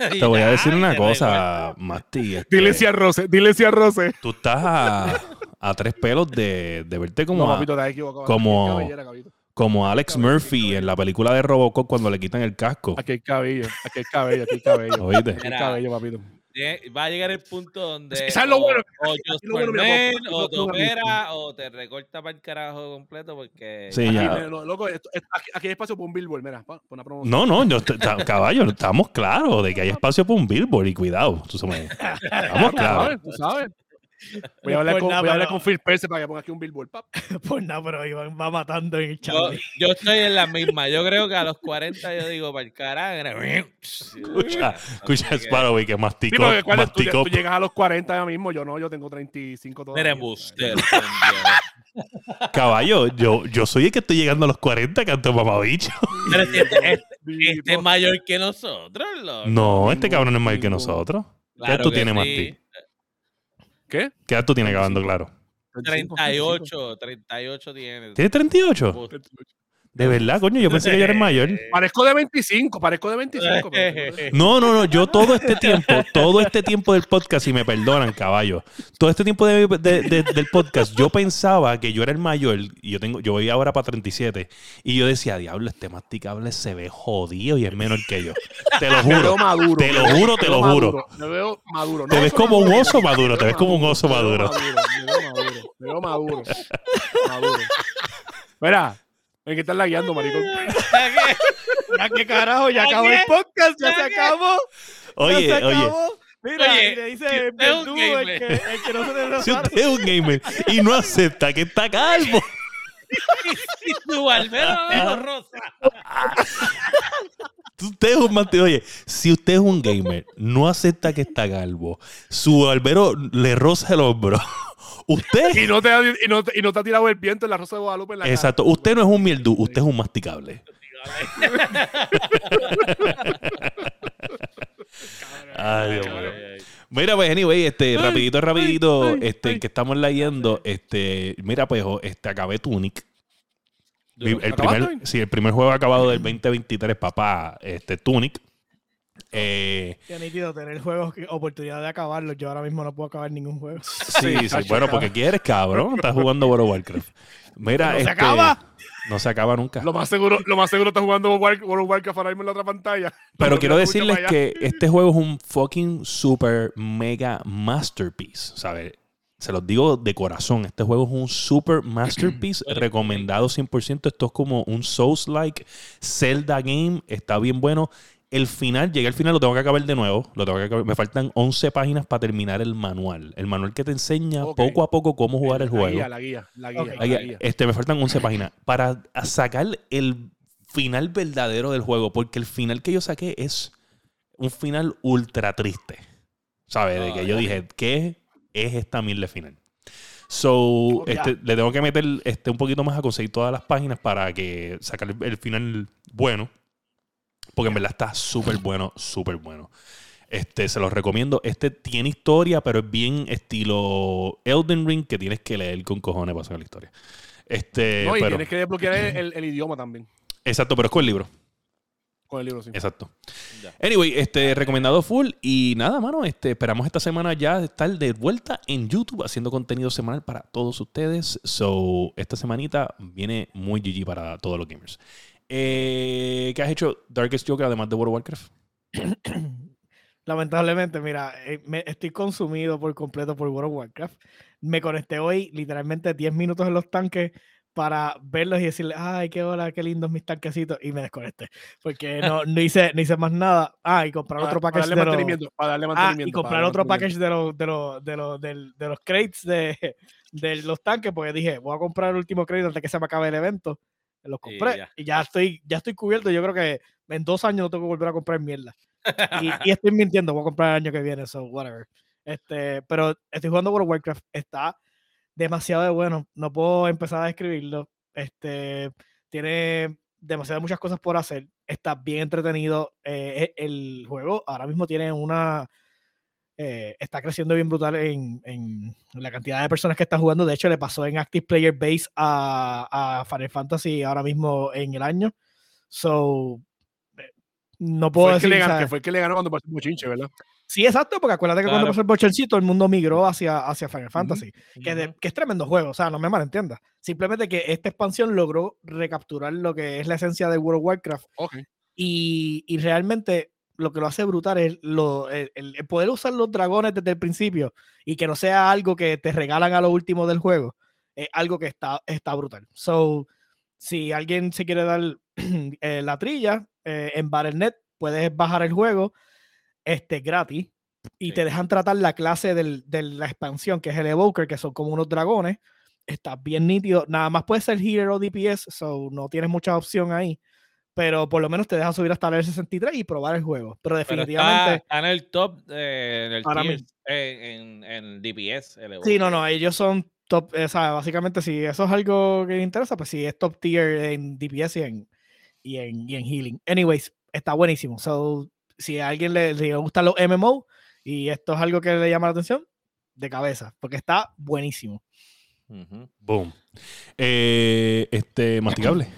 Este te voy a decir una cosa, Masti. este, Dile si arroce, dile si arroce. Tú estás a, a tres pelos de, de verte como, No, a- papito, te has equivocado. como- como Alex Murphy en la película de Robocop cuando le quitan el casco. Aquí hay cabello, aquí hay cabello, aquí hay cabello. Oíste. Aquí hay cabello, papito. Va a llegar el punto donde ¿Sabes lo o- bueno? o Aquí Just lo bueno, o te opera o te recorta para el carajo completo porque Sí, Aquí, ya. loco, esto- aquí, aquí hay espacio para un billboard, mira, pa- para una promoción. No, no, yo, caballo, estamos claros de que hay espacio para un billboard y cuidado. Tú sabes. Estamos Tú claros. sabes, tú sabes. Voy a hablar Pues con, nada, voy a hablar pero- con Phil Perse para que ponga aquí un billboard. pap. Pues nada, pero Iván va matando en el chat. yo, yo estoy en la misma. Yo creo que a los 40 yo digo, para el carajo. Escucha, escucha Sparrow que Sí, masticó. porque cuando tú, masticó. tú llegas a los 40 ya mismo, yo no, yo tengo 35 todavía. Eres buster. Caballo, yo, yo soy el que estoy llegando a los 40, canto mamabicho. Pero si este, este- este es mayor que nosotros, loco. No, este cabrón es más que nosotros. ¿Qué edad Claro tú que tienes, sí. Masti? ¿Qué? ¿Qué edad tú tienes acabando claro? 38, 38 tiene. ¿Tienes 38? De verdad, coño, yo pensé que yo era el mayor. Parezco de 25, parezco de 25. pero- No, no, no, yo todo este tiempo, todo este tiempo del podcast, y me perdonan, caballo, todo este tiempo de- de- de- del podcast, yo pensaba que yo era el mayor, y yo tengo, yo voy ahora para 37, y yo decía, diablo, este masticable se ve jodido y es menor que yo. Te lo Me veo juro. maduro. Te lo juro, te lo juro. Me veo maduro. Te No ves soy como un oso maduro, te ves como un oso me veo maduro. Me veo maduro, me veo maduro. maduro. Mira, hay que estar lagueando, maricón. Ya que carajo, ya ¿Ya acabó qué? el podcast, ya ¿Ya se qué? acabó. Oye, ya se oye, acabó. Mira, Oye, y le dice si el usted es un verdugo, el gamer. que, el que no se le si usted es un gamer y no acepta que está calvo, Y tu barbero rosa. Usted es un mante- Oye, si usted es un gamer, no acepta que está calvo, su barbero le roza el hombro. Usted, Y no, te ha, y, no, te- y no te ha tirado el viento en la Rosa de Guadalupe en la cara. exacto, usted no es un mierdú, usted es un masticable. Ay, Dios mío. Mira, pues, anyway, este, rapidito, rapidito, ay, este, ay. que estamos leyendo, este, mira, pues, jo, este, acabé Tunic. El primer, sí, el primer juego acabado del 2023, papá, este, Tunic. Eh, Qué nítido tener juegos, que- oportunidad de acabarlos. Yo ahora mismo no puedo acabar ningún juego. sí, sí, bueno, porque quieres, cabrón, estás jugando World of Warcraft. Mira, ¿No se este, acaba? No se acaba nunca. Lo más seguro, lo más seguro está jugando World of Warcraft ahora mismo en la otra pantalla. Pero No, quiero decirles que este juego es un fucking super mega masterpiece, ¿sabes? Se los digo de corazón, este juego es un super masterpiece, recomendado 100%, esto es como un Souls-like Zelda game, está bien bueno. El final, llegué al final, lo tengo que acabar de nuevo, lo tengo que acabar- me faltan 11 páginas para terminar el manual, el manual que te enseña poco a poco cómo jugar el La juego. guía, la guía, la guía. La guía. este, me faltan 11 páginas para sacar el final verdadero del juego, porque el final que yo saqué es un final ultra triste. ¿Sabes? De que yo dije, ¿qué es esta mierda final? So, ya. este, le tengo que meter este, un poquito más a conseguir todas las páginas para que sacar el, el final bueno. Porque en verdad está súper bueno, súper bueno. Este, se los recomiendo. Este tiene historia, pero es bien estilo Elden Ring, que tienes que leer con cojones para sacar la historia. Este, No, y pero, tienes que desbloquear el, el- el idioma también. Exacto, pero es con el libro. Con el libro, sí. Exacto. Ya. Anyway, este, recomendado full. Y nada, mano, este, esperamos esta semana ya estar de vuelta en YouTube haciendo contenido semanal para todos ustedes. So, esta semanita viene muy GG para todos los gamers. Eh, ¿Qué has hecho Darkest Joker además de World of Warcraft? Lamentablemente, mira, eh, me- estoy consumido por completo por World of Warcraft. Me conecté hoy literalmente 10 minutos en los tanques para verlos y decirle, ay, qué hola, qué lindos mis tanquecitos. Y me desconecté. Porque no, no, hice, no hice más nada. Ah, y comprar Para, otro para package darle de los, mantenimiento. Para darle ah, mantenimiento. y para comprar otro package de los, de los, de los, de los crates de, de los tanques. Porque dije, voy a comprar el último crate antes que se me acabe el evento. Los Y compré ya. y ya estoy, ya estoy cubierto. Yo creo que en dos años no tengo que volver a comprar mierda. Y, y estoy mintiendo, voy a comprar el año que viene, so whatever. Este, pero estoy jugando World of Warcraft, está demasiado de bueno, no puedo empezar a describirlo. Este, tiene demasiadas muchas cosas por hacer, está bien entretenido. eh, e- el juego ahora mismo tiene una eh, está creciendo bien brutal en, en la cantidad de personas que están jugando. De hecho, le pasó en Active Player Base a, a Final Fantasy ahora mismo en el año. So, eh, no puedo Fue el, que decir. le ganó, que fue el que le ganó cuando pasó el bochinche, ¿verdad? Sí, exacto, porque acuérdate que cuando Claro. pasó el Bochelcito, todo el mundo migró hacia, hacia Final Fantasy, que, de- que es tremendo juego, o sea, no me malentiendas. Simplemente que esta expansión logró recapturar lo que es la esencia de World of Warcraft Ok. y, y realmente lo que lo hace brutal es lo, el, poder usar los dragones desde el principio y que no sea algo que te regalan a lo último del juego, es algo que está, está brutal. So, si alguien se quiere dar eh, la trilla eh, en Battle.net, puedes bajar el juego este, gratis y Sí. te dejan tratar la clase del- de la expansión, que es el Evoker, que son como unos dragones. Está bien nítido. Nada más puede ser Healer o DPS, so no tienes mucha opción ahí. Pero por lo menos te deja subir hasta el 63 y probar el juego. Pero Pero está, definitivamente. está en el top, eh, en el mismo. eh, en, en DPS. el Sí, no, no, ellos son top. O sea, básicamente, si eso es algo que interesa, pues sí, es top tier en DPS y en, y en, y en healing. Anyways, está buenísimo. So, si a alguien le, le gustan los MMO y esto es algo que le llama la atención, de cabeza, porque está buenísimo. Boom. Eh, este, masticable.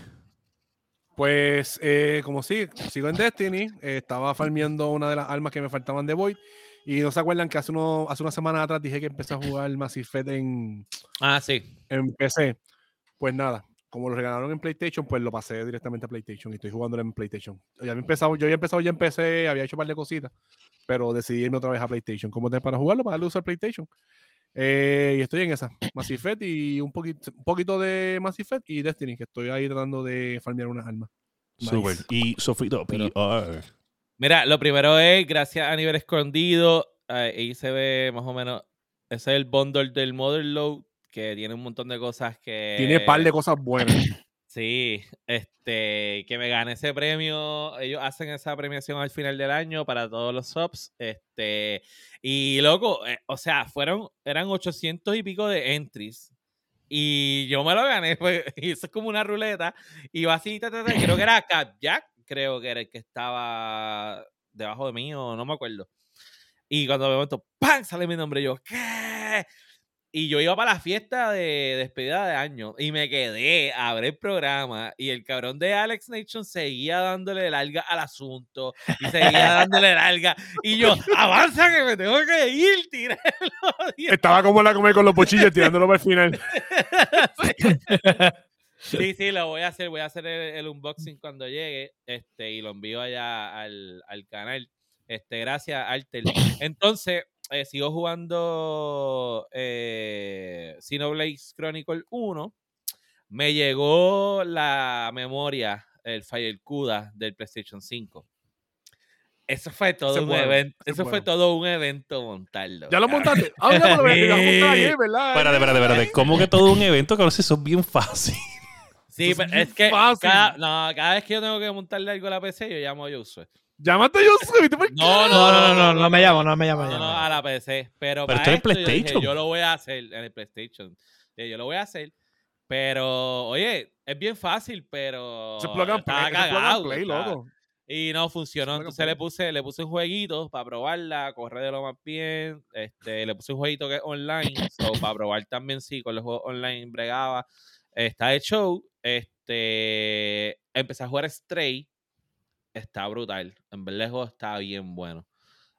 Pues, eh, como sí, sigo en Destiny. eh, estaba farmeando una de las armas que me faltaban de Void. Y no se acuerdan que hace, uno, hace una semana atrás dije que empecé a jugar Massive Effect en, Ah, sí. en PC. Pues nada, como lo regalaron en PlayStation, pues lo pasé directamente a PlayStation y estoy jugando en PlayStation. Ya había empezado, yo había empezado ya en PC, había hecho un par de cositas, pero decidí irme otra vez a PlayStation. ¿Cómo te para jugarlo? Para darle uso al PlayStation. Eh, y estoy en esa, Massive Effect y un poquito, un poquito de Massive Effect y Destiny, que estoy ahí tratando de farmear unas armas. Super. Y Sofrito PR. Mira, lo primero es, gracias a nivel escondido, ahí se ve más o menos, ese es el bundle del Motherload, que tiene un montón de cosas que... Tiene un par de cosas buenas. Sí, este, que me gané ese premio. Ellos hacen esa premiación al final del año para todos los subs. Este, y loco, eh, o sea, fueron, eran 800 y pico de entries. Y yo me lo gané, pues, y eso es como una ruleta. Y va así, creo que era Cap Jack, creo que era el que estaba debajo de mí, o no me acuerdo. Y cuando de momento, ¡pam! sale mi nombre, yo, ¿qué? Y yo iba para la fiesta de despedida de año y me quedé a ver el programa y el cabrón de Alex Nation seguía dándole larga al asunto y seguía dándole larga y yo, avanza que me tengo que ir, tíralo. Estaba como la comer con los pochillos tirándolo para el final. Sí, sí, lo voy a hacer, voy a hacer el, el unboxing cuando llegue este, y lo envío allá al, al canal. Este, gracias, Alter. Entonces, eh, sigo jugando eh, Xenoblade Chronicle 1. Me llegó la memoria, el Fire CUDA del PlayStation 5. Eso fue todo un evento. Eso fue bueno. todo un evento montarlo. ¿Ya lo cabrón. montaste? Ah, ya lo montaste, ¿verdad? Espérate, espérate, espérate. ¿Cómo que todo un evento? Que a veces eso es bien fácil. Sí, es pero es que cada, no, cada vez que yo tengo que montarle algo a la PC, yo llamo a Josué. Llámate yo soy. ¿tú por qué? No, No, no, no, no, no me llamo, no me llamo. No, no, no, no. a la PC. Pero, Pero para esto es esto yo dije, PlayStation. Yo, lo voy a hacer en el PlayStation. Dije, Yo lo voy a hacer. Pero, oye, es bien fácil, pero. Se plug and estaba play, loco. Y no funcionó. Entonces le puse, le puse un jueguito para probarla, correr de lo más bien. Este, le puse un jueguito que es online. so, para probar también sí, con los juegos online bregaba. Está de show. Este. Empecé a jugar Stray. Está brutal. En juego está bien bueno.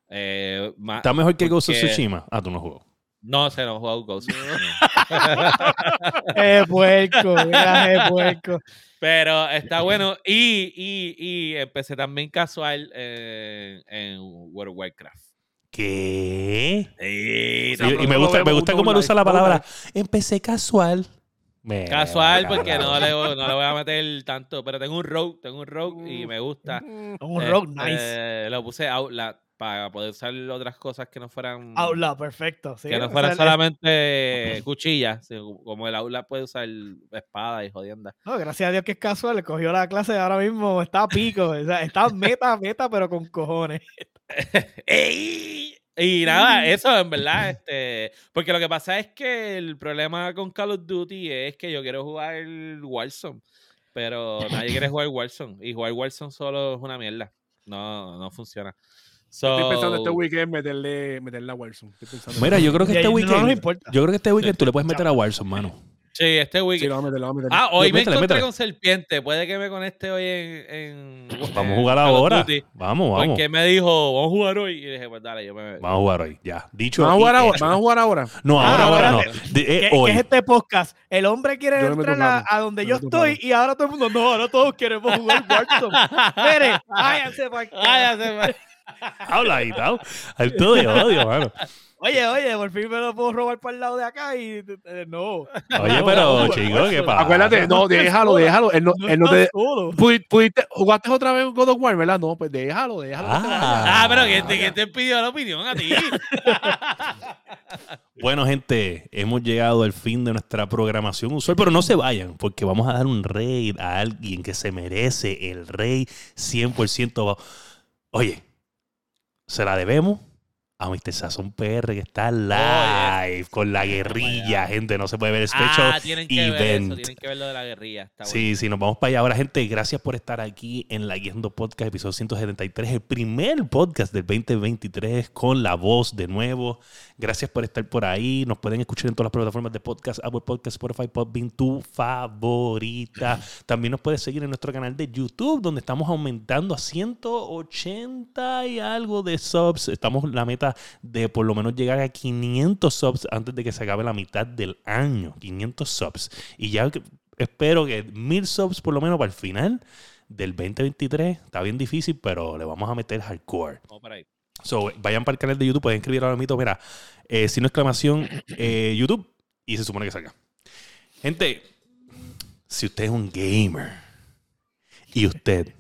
Eh, Está mejor que Ghost of Tsushima. Ah, tú no jugó. No, se no jugado Ghost. of Tsushima. Eh, puerco, mira, eh, puerco. Pero está bueno. Y, y, y empecé también casual en, en World of Warcraft. ¿Qué? Sí, Y, y me gusta, me gusta cómo él usa la palabra. Empecé casual. Me- Casual, porque no le, voy- no le voy a meter tanto. Pero tengo un rogue, tengo un rogue y me gusta. Mm, Un rock Este, nice. Lo puse Outlet para poder usar otras cosas que no fueran. Outlaw, perfecto. sí, que no o fueran el- solamente cuchillas. Como el Outlet puede usar espada y jodienda. No, gracias a Dios que es casual, le cogió la clase ahora mismo, está a pico, o sea, está meta, meta, pero con cojones. ¡Ey! Y nada, eso en verdad, este, porque lo que pasa es que el problema con Call of Duty es que yo quiero jugar el Warzone, pero nadie quiere jugar Warzone y jugar Warzone solo es una mierda, no, no funciona. Estoy pensando este So, weekend meterle, meterle a Warzone. Estoy pensando Mira, yo creo que este ahí no nos weekend. importa. Yo creo que este weekend tú le puedes meter a Warzone, mano. Sí, este Sí, weekend. lo voy a meter, lo a meter. Ah, hoy me métele, encontré métele. con Serpiente, puede que me conecte hoy en... en Vamos a jugar ahora. Duty, Vamos, vamos. Porque me dijo, vamos a jugar hoy, y dije, pues dale, yo me... Vamos a jugar hoy. Ya. Dicho. ¿Van a jugar ahora? ¿Van a jugar ahora? No, Ah, ahora, ahora no. ahora De- eh, ¿Qué, qué hoy. es este podcast? El hombre quiere Yo meto entrar a, a donde Yo yo meto estoy y ahora todo el mundo, no, ahora todos queremos jugar Warzone. Mire, váyanse para acá. Ah, ya se me- Habla ahí, tal. Alto de odio, mano. Oye, oye, por fin me lo puedo robar para el lado de acá y eh, no. Oye, pero, chico, ¿qué pasa? Acuérdate, no, déjalo, déjalo. Él no, No él no te, solo. Pudi- pudiste- jugaste otra vez God of War, ¿verdad? No, pues déjalo, déjalo. que vaya. Ah, pero ¿quién te, quién te pidió la opinión a ti? Bueno, gente, hemos llegado al fin de nuestra programación usual, pero no se vayan, porque vamos a dar un raid a alguien que se merece el rey 100%. va- Oye, se la debemos a Mr. Sazón PR que está live con la guerrilla, gente. No se puede ver el special Ah, tienen que ver eso, event. tienen que ver lo de la guerrilla. Está Sí, sí, nos vamos para allá. Ahora, gente, gracias por estar aquí en La Guiando Podcast, episodio 173, el primer podcast del 2023 con la voz de nuevo. Gracias por estar por ahí. Nos pueden escuchar en todas las plataformas de podcast, Apple Podcast, Spotify, Podbean, tu favorita. También nos puedes seguir en nuestro canal de YouTube, donde estamos aumentando a 180 y algo de subs. Estamos en la meta de por lo menos llegar a 500 subs antes de que se acabe la mitad del año. 500 subs. Y ya espero que 1000 subs por lo menos para el final del 2023. Está bien difícil, pero le vamos a meter hardcore. Vamos para ahí. So, vayan para el canal de YouTube, pueden escribir ahora mismo, mira, eh, de exclamación eh, YouTube y se supone que salga. Gente, si usted es un gamer y usted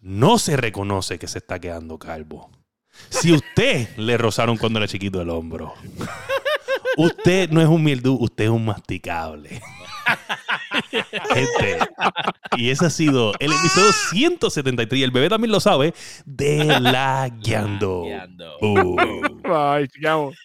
no se reconoce que se está quedando calvo, si usted le rozaron cuando era chiquito el hombro, usted no es un mildú, usted es un masticable. Gente, y ese ha sido el episodio 173. Y el bebé también lo sabe. De la guiando. Guiando. Uh. Ay, chicamos.